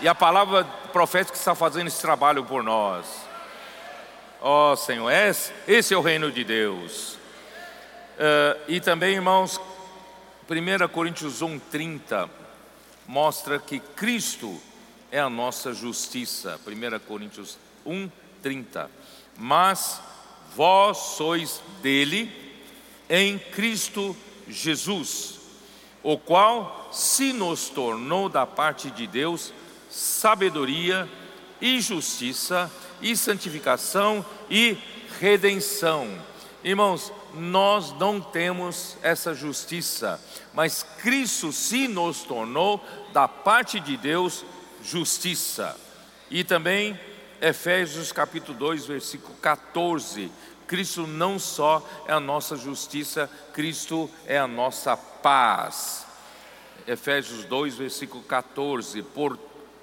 E a palavra profética está fazendo esse trabalho por nós. Ó oh, Senhor, esse é o reino de Deus. Uh, e também, irmãos, 1 Coríntios 1,30 mostra que Cristo é a nossa justiça. 1 Coríntios 1, 30. Mas vós sois dele em Cristo Jesus, o qual se nos tornou da parte de Deus sabedoria e justiça e santificação e redenção. Irmãos, nós não temos essa justiça, mas Cristo se nos tornou da parte de Deus justiça. E também Efésios capítulo 2, versículo 14. Cristo não só é a nossa justiça, Cristo é a nossa paz. Efésios 2, versículo 14. Por,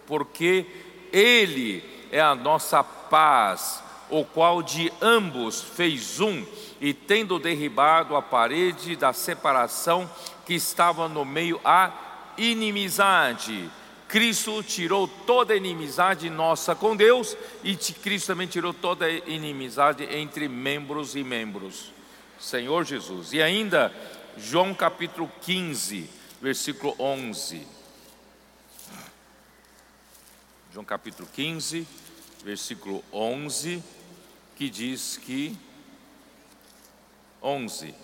porque Ele é a nossa paz, o qual de ambos fez um, e tendo derribado a parede da separação que estava no meio, a inimizade Cristo tirou toda a inimizade nossa com Deus e Cristo também tirou toda a inimizade entre membros e membros. Senhor Jesus. E ainda, João capítulo 15, versículo 11. João capítulo 15, versículo 11, que diz que 11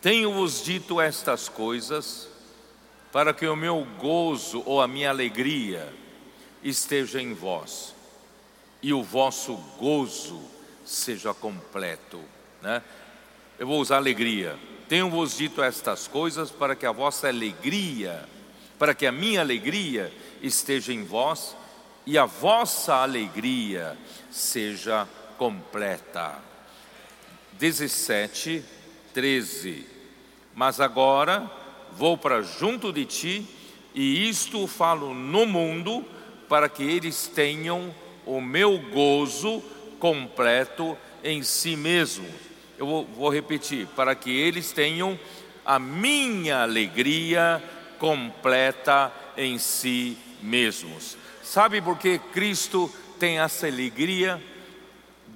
Tenho-vos dito estas coisas para que o meu gozo ou a minha alegria esteja em vós e o vosso gozo seja completo. Né? Eu vou usar alegria. Tenho-vos dito estas coisas para que a vossa alegria, para que a minha alegria esteja em vós e a vossa alegria seja completa. 17, 13. Mas agora vou para junto de ti, e isto falo no mundo, para que eles tenham o meu gozo completo em si mesmos. Eu vou, vou repetir: para que eles tenham a minha alegria completa em si mesmos. Sabe por que Cristo tem essa alegria?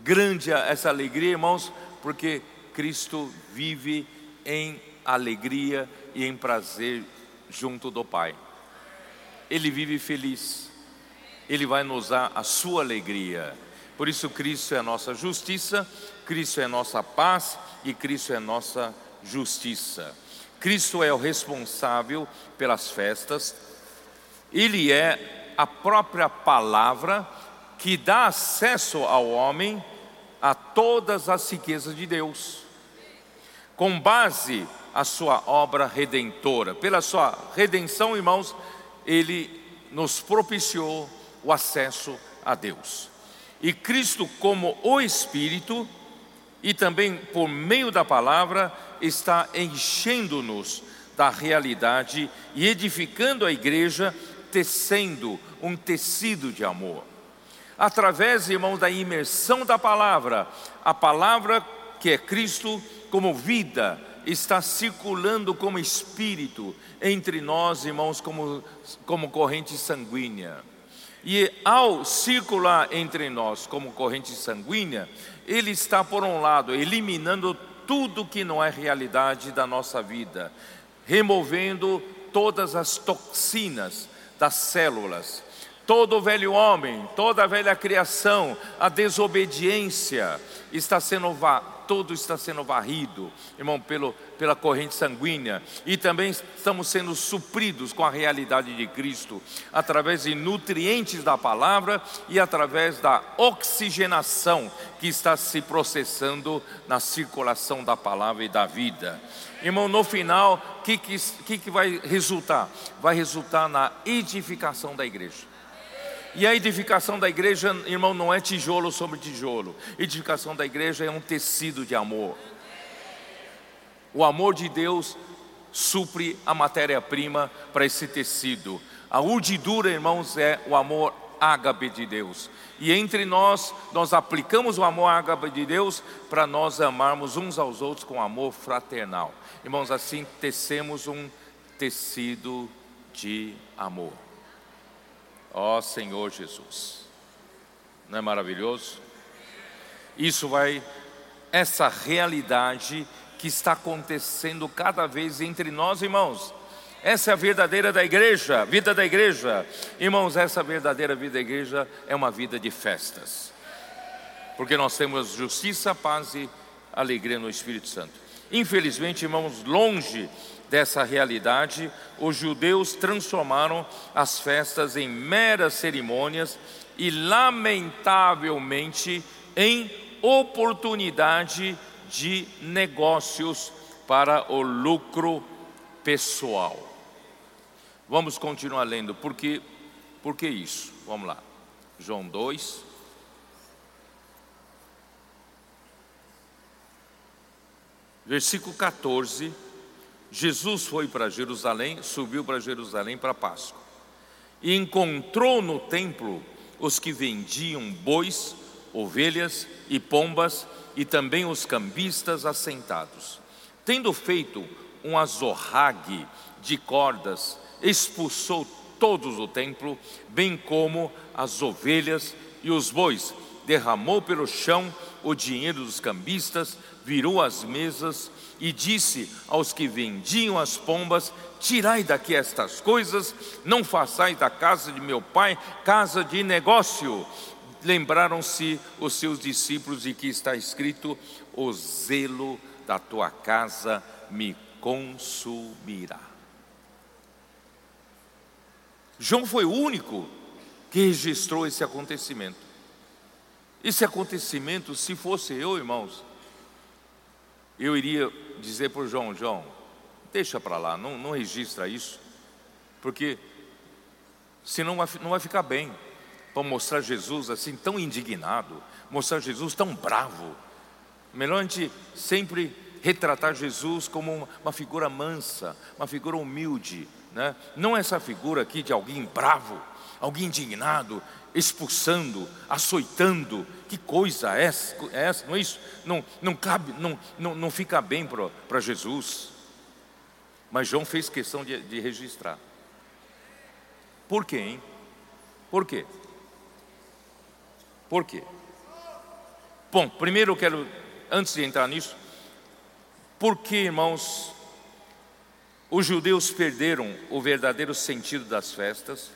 Grande essa alegria, irmãos, porque Cristo vive em alegria e em prazer junto do Pai. Ele vive feliz, ele vai nos dar a sua alegria. Por isso, Cristo é a nossa justiça, Cristo é a nossa paz e Cristo é a nossa justiça. Cristo é o responsável pelas festas, ele é a própria palavra que dá acesso ao homem a todas as riquezas de Deus. Com base a sua obra redentora. Pela sua redenção, irmãos, ele nos propiciou o acesso a Deus. E Cristo, como o Espírito, e também por meio da palavra, está enchendo-nos da realidade e edificando a igreja, tecendo um tecido de amor. Através, irmãos, da imersão da palavra, a palavra que é Cristo como vida, está circulando como espírito entre nós, irmãos, como, como corrente sanguínea. E ao circular entre nós como corrente sanguínea, ele está, por um lado, eliminando tudo que não é realidade da nossa vida, removendo todas as toxinas das células, todo velho homem, toda a velha criação, a desobediência está sendo todo está sendo varrido, irmão, pelo, pela corrente sanguínea, e também estamos sendo supridos com a realidade de Cristo, através de nutrientes da palavra e através da oxigenação que está se processando na circulação da palavra e da vida. Irmão, no final, o que, que, que vai resultar? Vai resultar na edificação da igreja. E a edificação da igreja, irmão, não é tijolo sobre tijolo. Edificação da igreja é um tecido de amor. O amor de Deus supre a matéria-prima para esse tecido. A urdidura, irmãos, é o amor ágape de Deus. E entre nós, nós aplicamos o amor ágape de Deus para nós amarmos uns aos outros com amor fraternal. Irmãos, assim tecemos um tecido de amor. Ó oh, Senhor Jesus. Não é maravilhoso? Isso vai, essa realidade que está acontecendo cada vez entre nós, irmãos, Essa é a verdadeira da igreja, vida da igreja. Irmãos, essa verdadeira vida da igreja é uma vida de festas. Porque nós temos justiça, paz e alegria no Espírito Santo. Infelizmente, irmãos, longe dessa realidade, os judeus transformaram as festas em meras cerimônias e, lamentavelmente, em oportunidade de negócios para o lucro pessoal. Vamos continuar lendo, porque por que isso? Vamos lá. João 2 Versículo 14. Jesus foi para Jerusalém, subiu para Jerusalém para Páscoa. E encontrou no templo os que vendiam bois, ovelhas e pombas, e também os cambistas assentados. Tendo feito um azorrague de cordas, expulsou todos o templo, bem como as ovelhas e os bois, derramou pelo chão o dinheiro dos cambistas, virou as mesas e disse aos que vendiam as pombas: Tirai daqui estas coisas, não façais da casa de meu pai casa de negócio. Lembraram-se os seus discípulos de que está escrito: O zelo da tua casa me consumirá. João foi o único que registrou esse acontecimento. Esse acontecimento, se fosse eu, irmãos, eu iria dizer para o João: João, deixa para lá, não, não registra isso, porque senão não vai ficar bem para mostrar Jesus assim tão indignado, mostrar Jesus tão bravo. Melhor a gente sempre retratar Jesus como uma, uma figura mansa, uma figura humilde, né? não essa figura aqui de alguém bravo, alguém indignado, expulsando, açoitando. Que coisa é essa? É essa? Não é isso? Não, não cabe, não, não, não fica bem para Jesus. Mas João fez questão de, de registrar. Por quê, hein? Por quê? Por quê? Bom, primeiro eu quero, antes de entrar nisso, porque, irmãos, os judeus perderam o verdadeiro sentido das festas,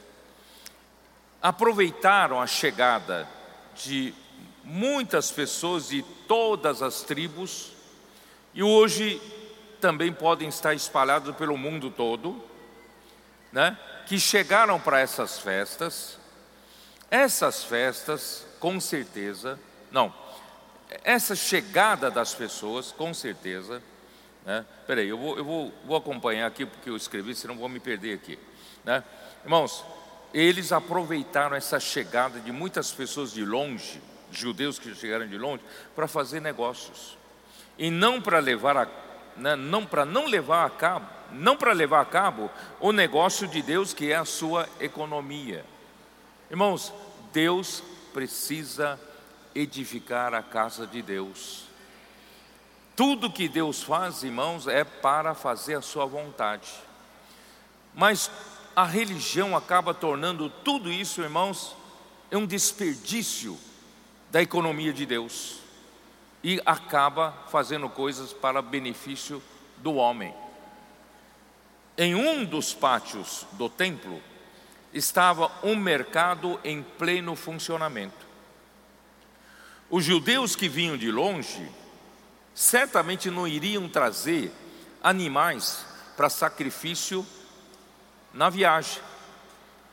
aproveitaram a chegada de muitas pessoas de todas as tribos, e hoje também podem estar espalhados pelo mundo todo, né? que chegaram para essas festas. Essas festas, com certeza, não, essa chegada das pessoas, com certeza, né? Peraí, eu, vou, eu vou, vou acompanhar aqui porque eu escrevi, senão vou me perder aqui. Né? Irmãos, eles aproveitaram essa chegada de muitas pessoas de longe, judeus que chegaram de longe, para fazer negócios. E não para levar a né, não para não levar a cabo, não para levar a cabo o negócio de Deus que é a sua economia. Irmãos, Deus precisa edificar a casa de Deus. Tudo que Deus faz, irmãos, é para fazer a sua vontade. Mas a religião acaba tornando tudo isso, irmãos, é um desperdício da economia de Deus e acaba fazendo coisas para benefício do homem. Em um dos pátios do templo estava um mercado em pleno funcionamento. Os judeus que vinham de longe certamente não iriam trazer animais para sacrifício na viagem.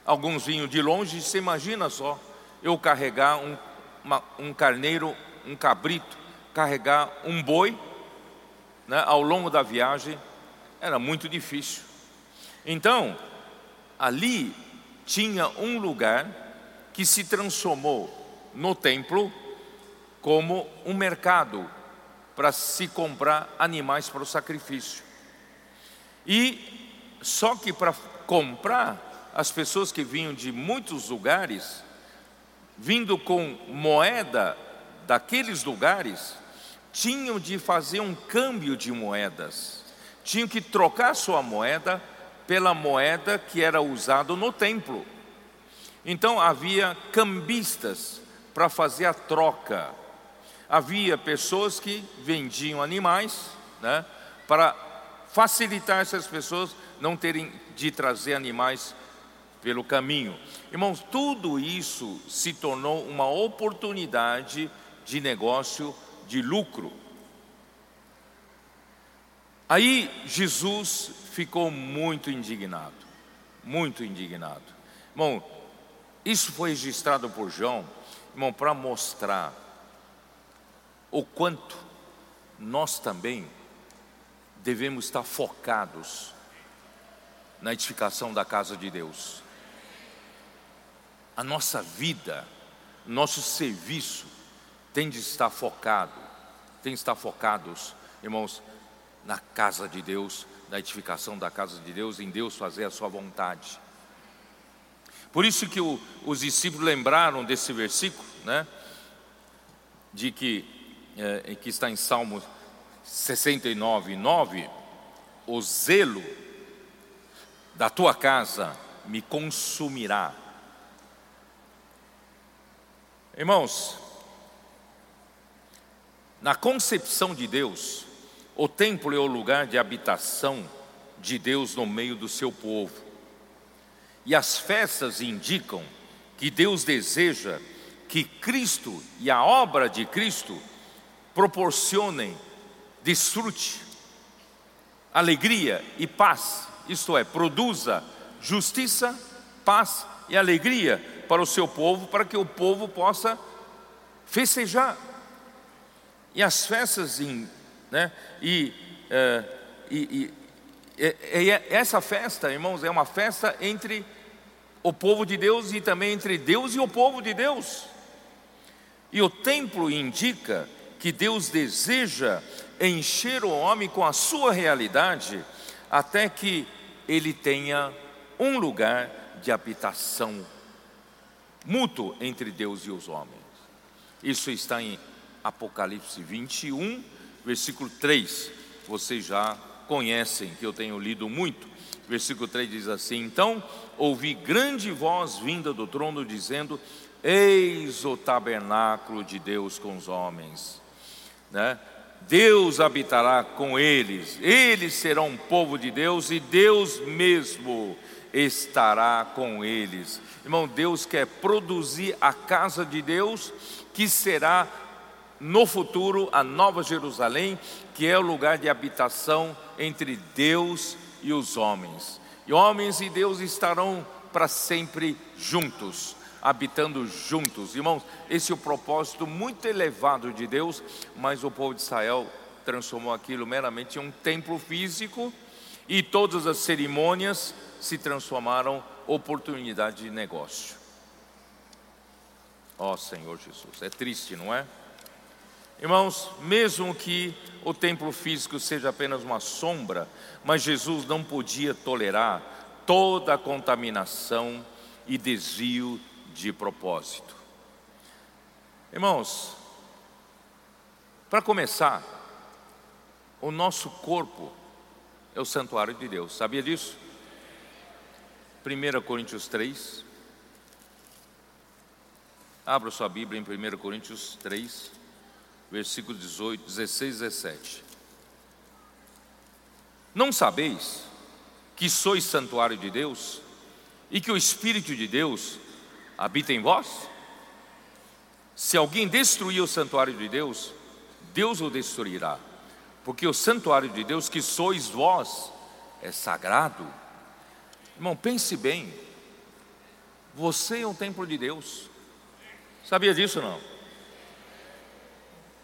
Alguns vinham de longe, você imagina só, eu carregar um, uma, um carneiro, um cabrito, carregar um boi né, ao longo da viagem era muito difícil. Então, ali tinha um lugar que se transformou no templo como um mercado para se comprar animais para o sacrifício. E só que para comprar, as pessoas que vinham de muitos lugares, vindo com moeda daqueles lugares, tinham de fazer um câmbio de moedas, tinham que trocar sua moeda pela moeda que era usada no templo. Então havia cambistas para fazer a troca. Havia pessoas que vendiam animais né, para facilitar essas pessoas não terem de trazer animais pelo caminho. Irmãos, tudo isso se tornou uma oportunidade de negócio, de lucro. Aí Jesus ficou muito indignado, muito indignado. Irmão, isso foi registrado por João, irmão, para mostrar o quanto nós também devemos estar focados na edificação da casa de Deus. A nossa vida, nosso serviço tem de estar focado, tem de estar focados, irmãos, na casa de Deus, na edificação da casa de Deus, em Deus fazer a sua vontade. Por isso que o, os discípulos lembraram desse versículo, né? De que, é, que está em Salmo 69, 9, o zelo da tua casa me consumirá. Irmãos, na concepção de Deus, o templo é o lugar de habitação de Deus no meio do seu povo. E as festas indicam que Deus deseja que Cristo e a obra de Cristo proporcionem desfrute, alegria e paz, isto é, produza justiça, paz e alegria para o seu povo, para que o povo possa festejar. E as festas em né? E, é, e, e, e, essa festa, irmãos, é uma festa entre o povo de Deus e também entre Deus e o povo de Deus. E o templo indica que Deus deseja encher o homem com a sua realidade, até que ele tenha um lugar de habitação mútuo entre Deus e os homens. Isso está em Apocalipse 21, versículo 3, vocês já conhecem, que eu tenho lido muito. Versículo 3 diz assim: Então ouvi grande voz vinda do trono dizendo: Eis o tabernáculo de Deus com os homens, né? Deus habitará com eles, eles serão um povo de Deus e Deus mesmo estará com eles. Irmão, Deus quer produzir a casa de Deus que será no futuro a Nova Jerusalém, que é o lugar de habitação entre Deus e os homens. E homens e Deus estarão para sempre juntos, habitando juntos. Irmãos, esse é o propósito muito elevado de Deus, mas o povo de Israel transformou aquilo meramente em um templo físico e todas as cerimônias se transformaram oportunidade de negócio. Ó oh, Senhor Jesus, é triste, não é? Irmãos, mesmo que o templo físico seja apenas uma sombra, mas Jesus não podia tolerar toda a contaminação e desvio de propósito. Irmãos, para começar, o nosso corpo é o santuário de Deus, sabia disso? 1 Coríntios 3. Abra sua Bíblia em 1 Coríntios 3 versículo 18, 16 17. Não sabeis que sois santuário de Deus e que o Espírito de Deus habita em vós? Se alguém destruir o santuário de Deus, Deus o destruirá, porque o santuário de Deus que sois vós é sagrado. Irmão, pense bem, você é um templo de Deus, sabia disso não?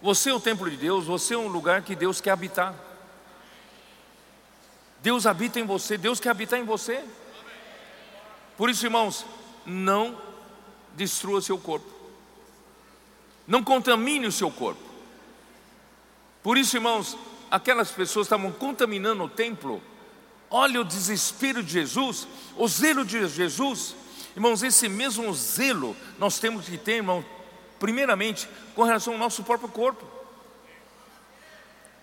Você é o templo de Deus, você é um lugar que Deus quer habitar. Deus habita em você, Deus quer habitar em você. Por isso, irmãos, não destrua seu corpo. Não contamine o seu corpo. Por isso, irmãos, aquelas pessoas estavam contaminando o templo. Olha o desespero de Jesus, o zelo de Jesus. Irmãos, esse mesmo zelo nós temos que ter, irmão, primeiramente com relação ao nosso próprio corpo.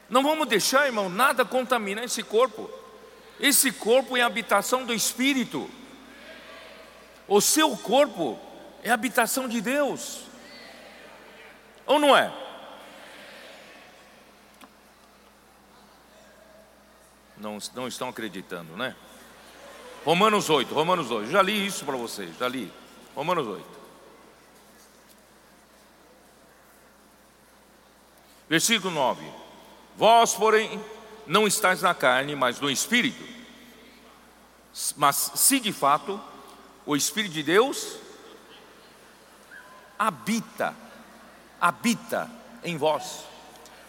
Não vamos deixar, irmão, nada contaminar esse corpo. Esse corpo é a habitação do Espírito. O seu corpo é habitação de Deus. Ou não é? Não, não estão acreditando, né? Romanos 8, Romanos 8. Já li isso para vocês, já li. Romanos 8. Versículo 9. Vós, porém, não estáis na carne, mas no espírito. Mas se de fato o espírito de Deus habita, habita em vós.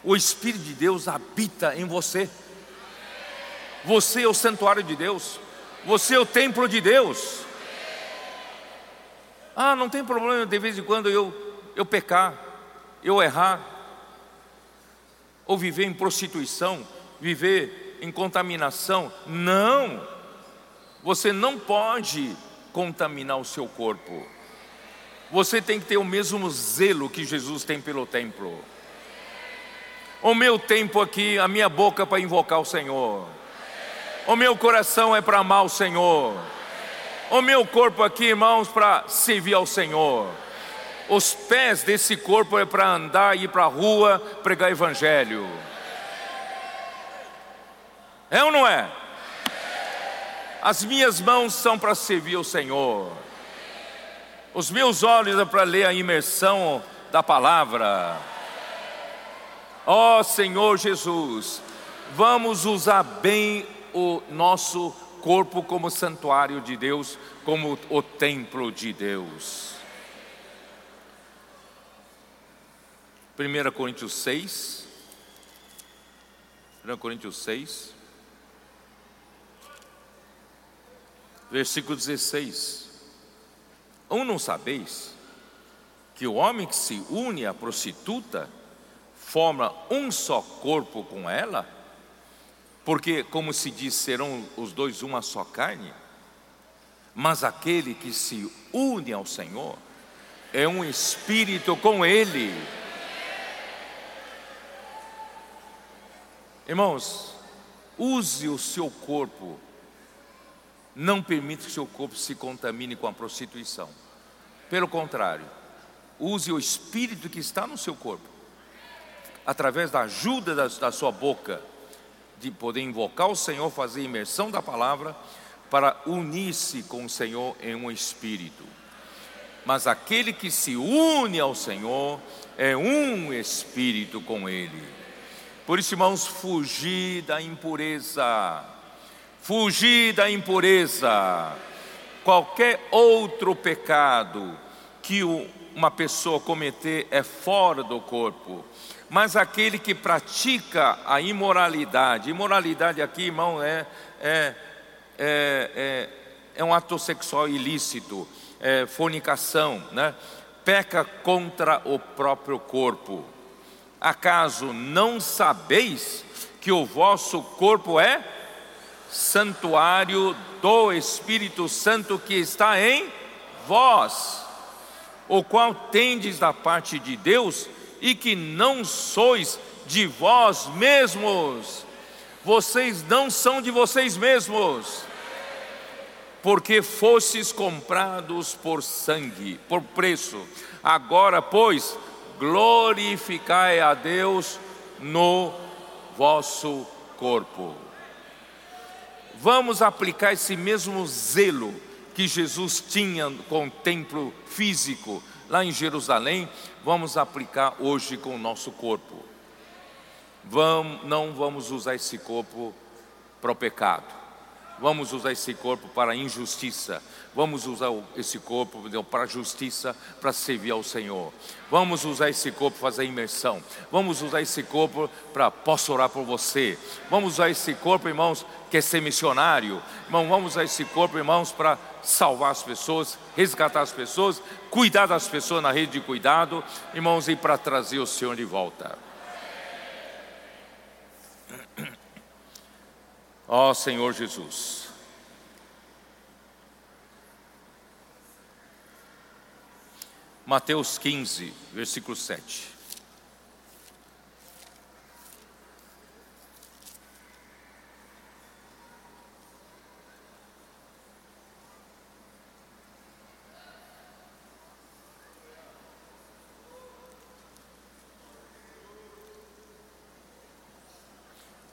O espírito de Deus habita em você. Você é o santuário de Deus. Você é o templo de Deus. Ah, não tem problema de vez em quando eu, eu pecar, eu errar, ou viver em prostituição, viver em contaminação. Não, você não pode contaminar o seu corpo. Você tem que ter o mesmo zelo que Jesus tem pelo templo. O meu tempo aqui, a minha boca para invocar o Senhor. O meu coração é para amar o Senhor. O meu corpo aqui, irmãos, para servir ao Senhor. Os pés desse corpo é para andar, ir para a rua, pregar evangelho. É ou não é? As minhas mãos são para servir ao Senhor. Os meus olhos é para ler a imersão da palavra. Ó oh, Senhor Jesus, vamos usar bem o nosso corpo como santuário de Deus, como o templo de Deus. 1 Coríntios 6. 1 Coríntios 6. Versículo 16. Ou não sabeis que o homem que se une à prostituta forma um só corpo com ela? Porque, como se diz, serão os dois uma só carne. Mas aquele que se une ao Senhor é um espírito com Ele. Irmãos, use o seu corpo, não permita que seu corpo se contamine com a prostituição. Pelo contrário, use o espírito que está no seu corpo, através da ajuda da, da sua boca de poder invocar o Senhor, fazer imersão da palavra, para unir-se com o Senhor em um espírito. Mas aquele que se une ao Senhor é um espírito com Ele. Por isso, irmãos, fugir da impureza, fugir da impureza, qualquer outro pecado que uma pessoa cometer é fora do corpo mas aquele que pratica a imoralidade, imoralidade aqui, irmão, é, é, é, é, é um ato sexual ilícito, é fornicação, né? peca contra o próprio corpo. Acaso não sabeis que o vosso corpo é santuário do Espírito Santo que está em vós, o qual tendes da parte de Deus? e que não sois de vós mesmos. Vocês não são de vocês mesmos, porque fostes comprados por sangue, por preço. Agora, pois, glorificai a Deus no vosso corpo. Vamos aplicar esse mesmo zelo que Jesus tinha com o templo físico lá em Jerusalém, vamos aplicar hoje com o nosso corpo. Vamos, não vamos usar esse corpo para o pecado. Vamos usar esse corpo para injustiça. Vamos usar esse corpo para justiça, para servir ao Senhor. Vamos usar esse corpo para fazer imersão. Vamos usar esse corpo para posso orar por você. Vamos usar esse corpo, irmãos, que é ser missionário. Irmão, vamos usar esse corpo, irmãos, para salvar as pessoas, resgatar as pessoas, cuidar das pessoas na rede de cuidado, irmãos, e para trazer o Senhor de volta. Ó Senhor Jesus. Mateus 15, versículo 7.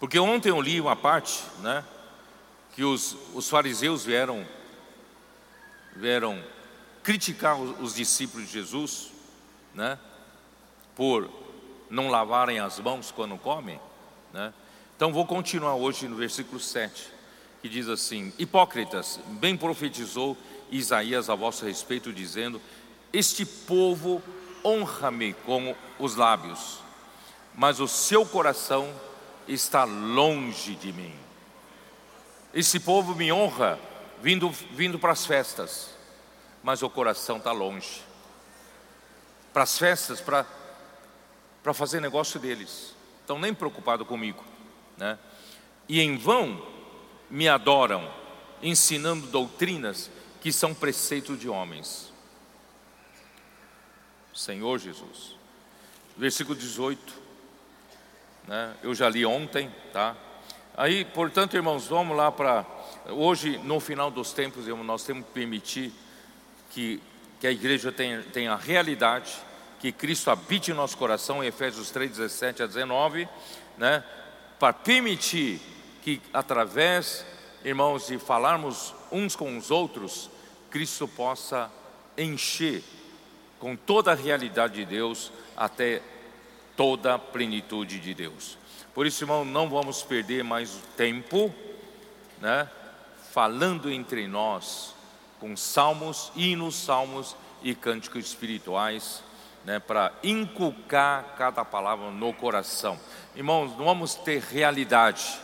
Porque ontem eu li uma parte, né? Que os, os fariseus vieram, vieram criticar os, os discípulos de Jesus, né? Por não lavarem as mãos quando comem, né? Então vou continuar hoje no versículo 7, que diz assim: Hipócritas, bem profetizou Isaías a vosso respeito, dizendo: Este povo honra-me com os lábios, mas o seu coração está longe de mim. Esse povo me honra vindo, vindo para as festas, mas o coração está longe. Para as festas, para, para fazer negócio deles. Estão nem preocupados comigo. Né? E em vão me adoram, ensinando doutrinas que são preceitos de homens. Senhor Jesus. Versículo 18 né? Eu já li ontem, tá? Aí, portanto, irmãos, vamos lá para hoje, no final dos tempos, nós temos que permitir que, que a igreja tenha, tenha a realidade, que Cristo habite em nosso coração, em Efésios 3, 17 a 19, né? Para permitir que através, irmãos, de falarmos uns com os outros, Cristo possa encher com toda a realidade de Deus até toda a plenitude de Deus. Por isso, irmão, não vamos perder mais o tempo, né? Falando entre nós com salmos, hinos, salmos e cânticos espirituais, né? Para inculcar cada palavra no coração. Irmãos, não vamos ter realidade.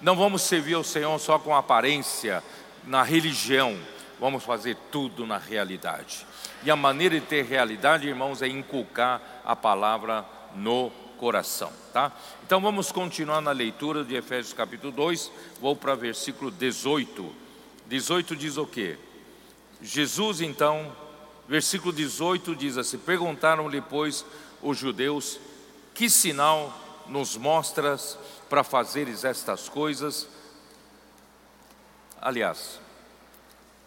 Não vamos servir ao Senhor só com aparência na religião. Vamos fazer tudo na realidade. E a maneira de ter realidade, irmãos, é inculcar a palavra no coração, tá? Então vamos continuar na leitura de Efésios capítulo 2, vou para versículo 18. 18 diz o quê? Jesus então, versículo 18 diz assim: Perguntaram-lhe, pois, os judeus: Que sinal nos mostras para fazeres estas coisas? Aliás,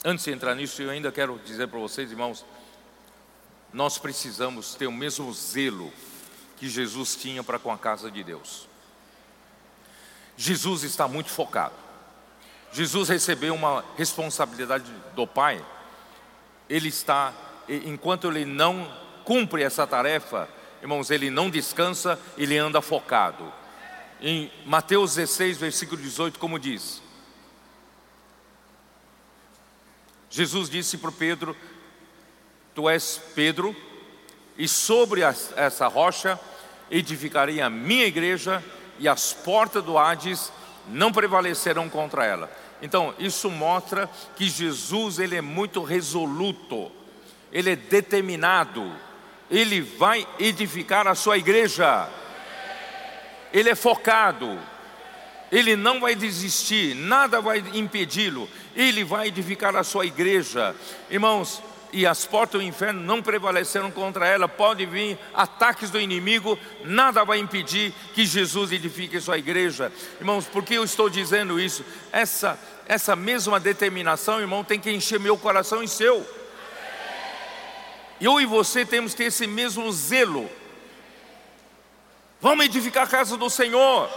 antes de entrar nisso, eu ainda quero dizer para vocês, irmãos, nós precisamos ter o mesmo zelo que Jesus tinha para com a casa de Deus. Jesus está muito focado. Jesus recebeu uma responsabilidade do Pai. Ele está, enquanto ele não cumpre essa tarefa, irmãos, ele não descansa, ele anda focado. Em Mateus 16, versículo 18, como diz: Jesus disse para Pedro: Tu és Pedro, e sobre essa rocha edificarei a minha igreja, e as portas do Hades não prevalecerão contra ela. Então, isso mostra que Jesus ele é muito resoluto, ele é determinado, ele vai edificar a sua igreja, ele é focado, ele não vai desistir, nada vai impedi-lo, ele vai edificar a sua igreja. Irmãos, e as portas do inferno não prevaleceram contra ela. Pode vir ataques do inimigo, nada vai impedir que Jesus edifique sua igreja. Irmãos, por que eu estou dizendo isso? Essa, essa mesma determinação, irmão, tem que encher meu coração e seu. Eu e você temos que ter esse mesmo zelo. Vamos edificar a casa do Senhor.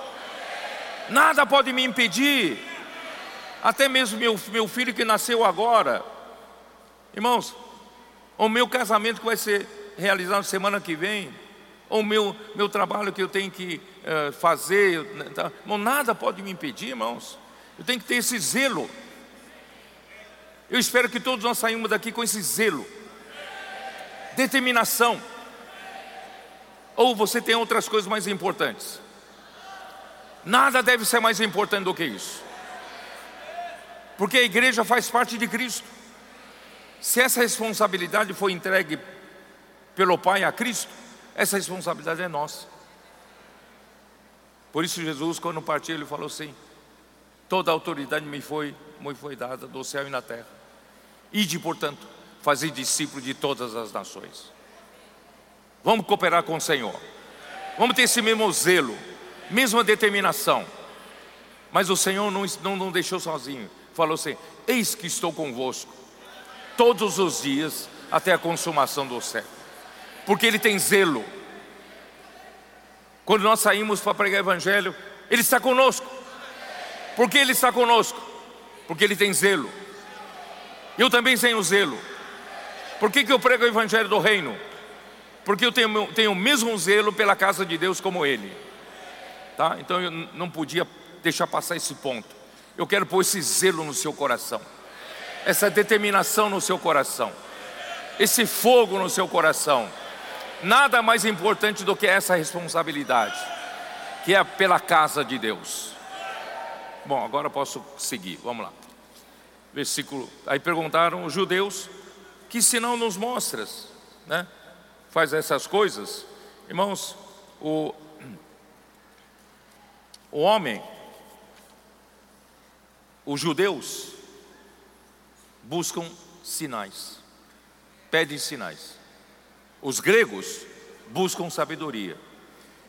Nada pode me impedir. Até mesmo meu, meu filho que nasceu agora. Irmãos, o meu casamento que vai ser realizado semana que vem, ou o meu, meu trabalho que eu tenho que uh, fazer, né, tá? Irmão, nada pode me impedir, irmãos. Eu tenho que ter esse zelo. Eu espero que todos nós saímos daqui com esse zelo, determinação. Ou você tem outras coisas mais importantes? Nada deve ser mais importante do que isso, porque a igreja faz parte de Cristo. Se essa responsabilidade foi entregue pelo Pai a Cristo, essa responsabilidade é nossa. Por isso Jesus, quando partiu, ele falou assim: toda autoridade me foi, me foi dada do céu e na terra. Ide, portanto, fazer discípulo de todas as nações. Vamos cooperar com o Senhor. Vamos ter esse mesmo zelo, mesma determinação. Mas o Senhor não, não, não deixou sozinho. Falou assim: Eis que estou convosco todos os dias até a consumação do século, porque Ele tem zelo. Quando nós saímos para pregar o Evangelho, Ele está conosco. Por que Ele está conosco? Porque Ele tem zelo. Eu também tenho zelo. Por que, que eu prego o Evangelho do Reino? Porque eu tenho, tenho o mesmo zelo pela casa de Deus como Ele. Tá? Então eu não podia deixar passar esse ponto. Eu quero pôr esse zelo no seu coração, essa determinação no seu coração, esse fogo no seu coração. Nada mais importante do que essa responsabilidade, que é pela casa de Deus. Bom, agora posso seguir, vamos lá. Versículo. Aí perguntaram os judeus: Que sinal nos mostras? Né? Faz essas coisas. Irmãos, o, o homem, os judeus, buscam sinais, pedem sinais. Os gregos buscam sabedoria.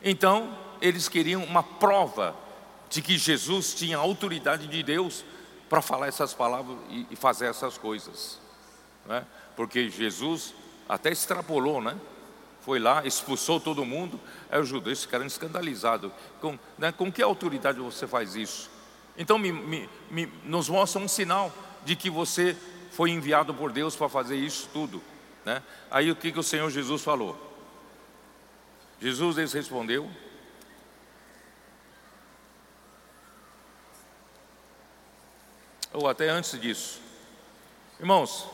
Então, eles queriam uma prova de que Jesus tinha autoridade de Deus para falar essas palavras e fazer essas coisas. Né? Porque Jesus até extrapolou, né? Foi lá, expulsou todo mundo. Aí os judeus ficaram escandalizados. Com, né, com que autoridade você faz isso? Então me, me, me, nos mostra um sinal de que você foi enviado por Deus para fazer isso tudo. Né? Aí o que, que o Senhor Jesus falou? Jesus lhes respondeu: ou até antes disso. Irmãos,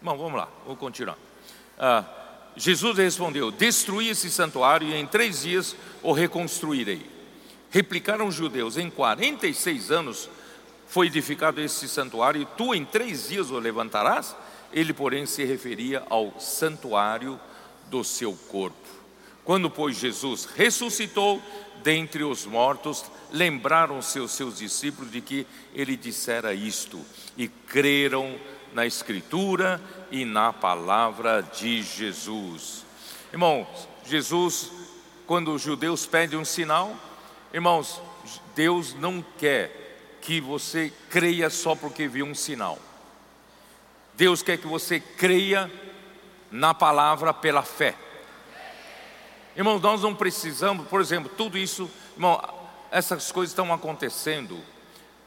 irmão, vamos lá, vou continuar. Ah, Jesus respondeu: Destruí esse santuário e em três dias o reconstruirei. Replicaram os judeus: Em 46 anos foi edificado esse santuário e tu em três dias o levantarás? Ele, porém, se referia ao santuário do seu corpo. Quando, pois, Jesus ressuscitou dentre os mortos, lembraram-se os seus discípulos de que ele dissera isto e creram na Escritura e na palavra de Jesus. Irmãos, Jesus, quando os judeus pedem um sinal, irmãos, Deus não quer que você creia só porque viu um sinal. Deus quer que você creia na palavra pela fé. Irmãos, nós não precisamos, por exemplo, tudo isso, irmão, essas coisas estão acontecendo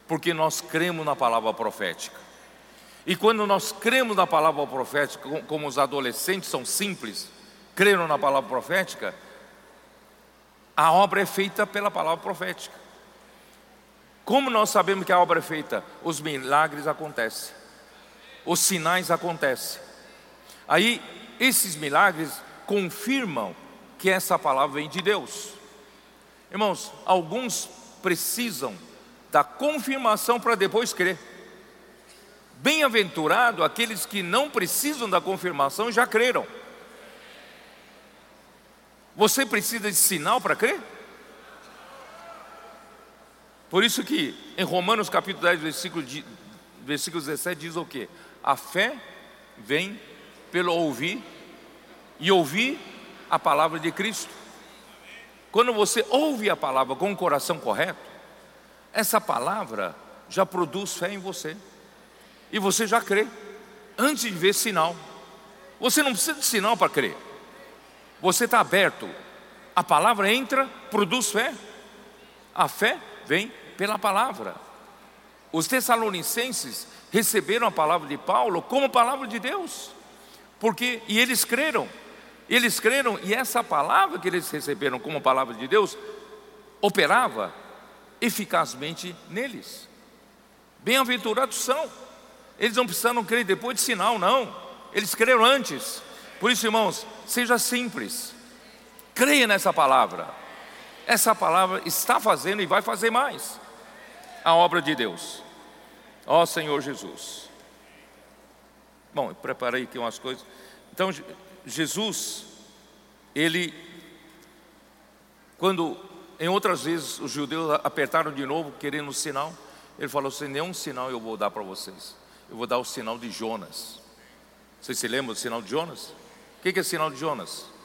porque nós cremos na palavra profética. E quando nós cremos na palavra profética, como os adolescentes são simples, creram na palavra profética, a obra é feita pela palavra profética. Como nós sabemos que a obra é feita? Os milagres acontecem os sinais acontecem. Aí, esses milagres confirmam que essa palavra vem de Deus. Irmãos, alguns precisam da confirmação para depois crer. Bem-aventurado aqueles que não precisam da confirmação já creram. Você precisa de sinal para crer? Por isso que em Romanos capítulo 10, versículo, versículo 17 diz o quê? A fé vem pelo ouvir e ouvir a palavra de Cristo. Quando você ouve a palavra com o coração correto, essa palavra já produz fé em você. E você já crê antes de ver sinal. Você não precisa de sinal para crer. Você está aberto. A palavra entra, produz fé. A fé vem pela palavra. Os Tessalonicenses receberam a palavra de Paulo como palavra de Deus, porque e eles creram, eles creram e essa palavra que eles receberam como palavra de Deus operava eficazmente neles. Bem-aventurados são, eles não precisaram crer depois de sinal, não, eles creram antes. Por isso, irmãos, seja simples, creia nessa palavra. Essa palavra está fazendo e vai fazer mais a obra de Deus. Ó Senhor Jesus. Bom, eu preparei aqui umas coisas. Então, Jesus, ele, quando em outras vezes os judeus apertaram de novo, querendo um sinal, ele falou assim: nenhum sinal eu vou dar para vocês, eu vou dar o sinal de Jonas. Vocês se lembram do sinal de Jonas? O que é o sinal de Jonas?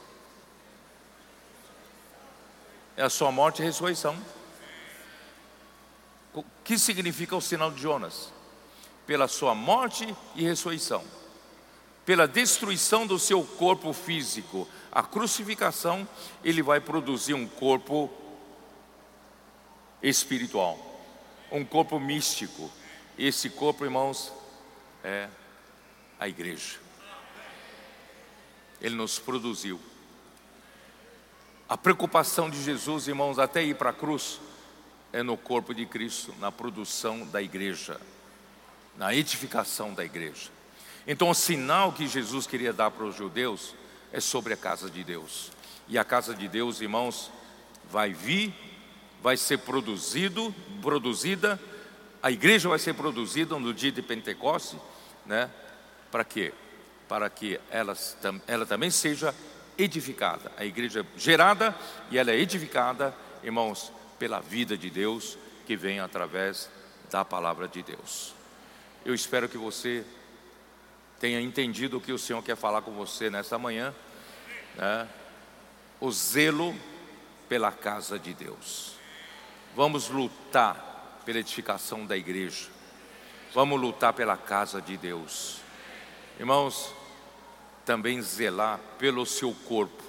É a sua morte e ressurreição. O que significa o sinal de Jonas? Pela sua morte e ressurreição, pela destruição do seu corpo físico, a crucificação, ele vai produzir um corpo espiritual, um corpo místico. Esse corpo, irmãos, é a igreja. Ele nos produziu. A preocupação de Jesus, irmãos, até ir para a cruz, é no corpo de Cristo, na produção da igreja, na edificação da igreja. Então, o sinal que Jesus queria dar para os judeus é sobre a casa de Deus. E a casa de Deus, irmãos, vai vir, vai ser produzido, produzida, a igreja vai ser produzida no dia de Pentecostes, né? Para quê? Para que ela, ela também seja edificada. A igreja é gerada e ela é edificada, irmãos, pela vida de Deus que vem através da palavra de Deus. Eu espero que você tenha entendido o que o Senhor quer falar com você nesta manhã, né? o zelo pela casa de Deus. Vamos lutar pela edificação da igreja, vamos lutar pela casa de Deus, irmãos. Também zelar pelo seu corpo,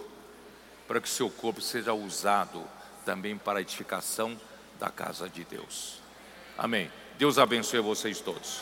para que o seu corpo seja usado também para a edificação da casa de Deus. Amém. Deus abençoe vocês todos.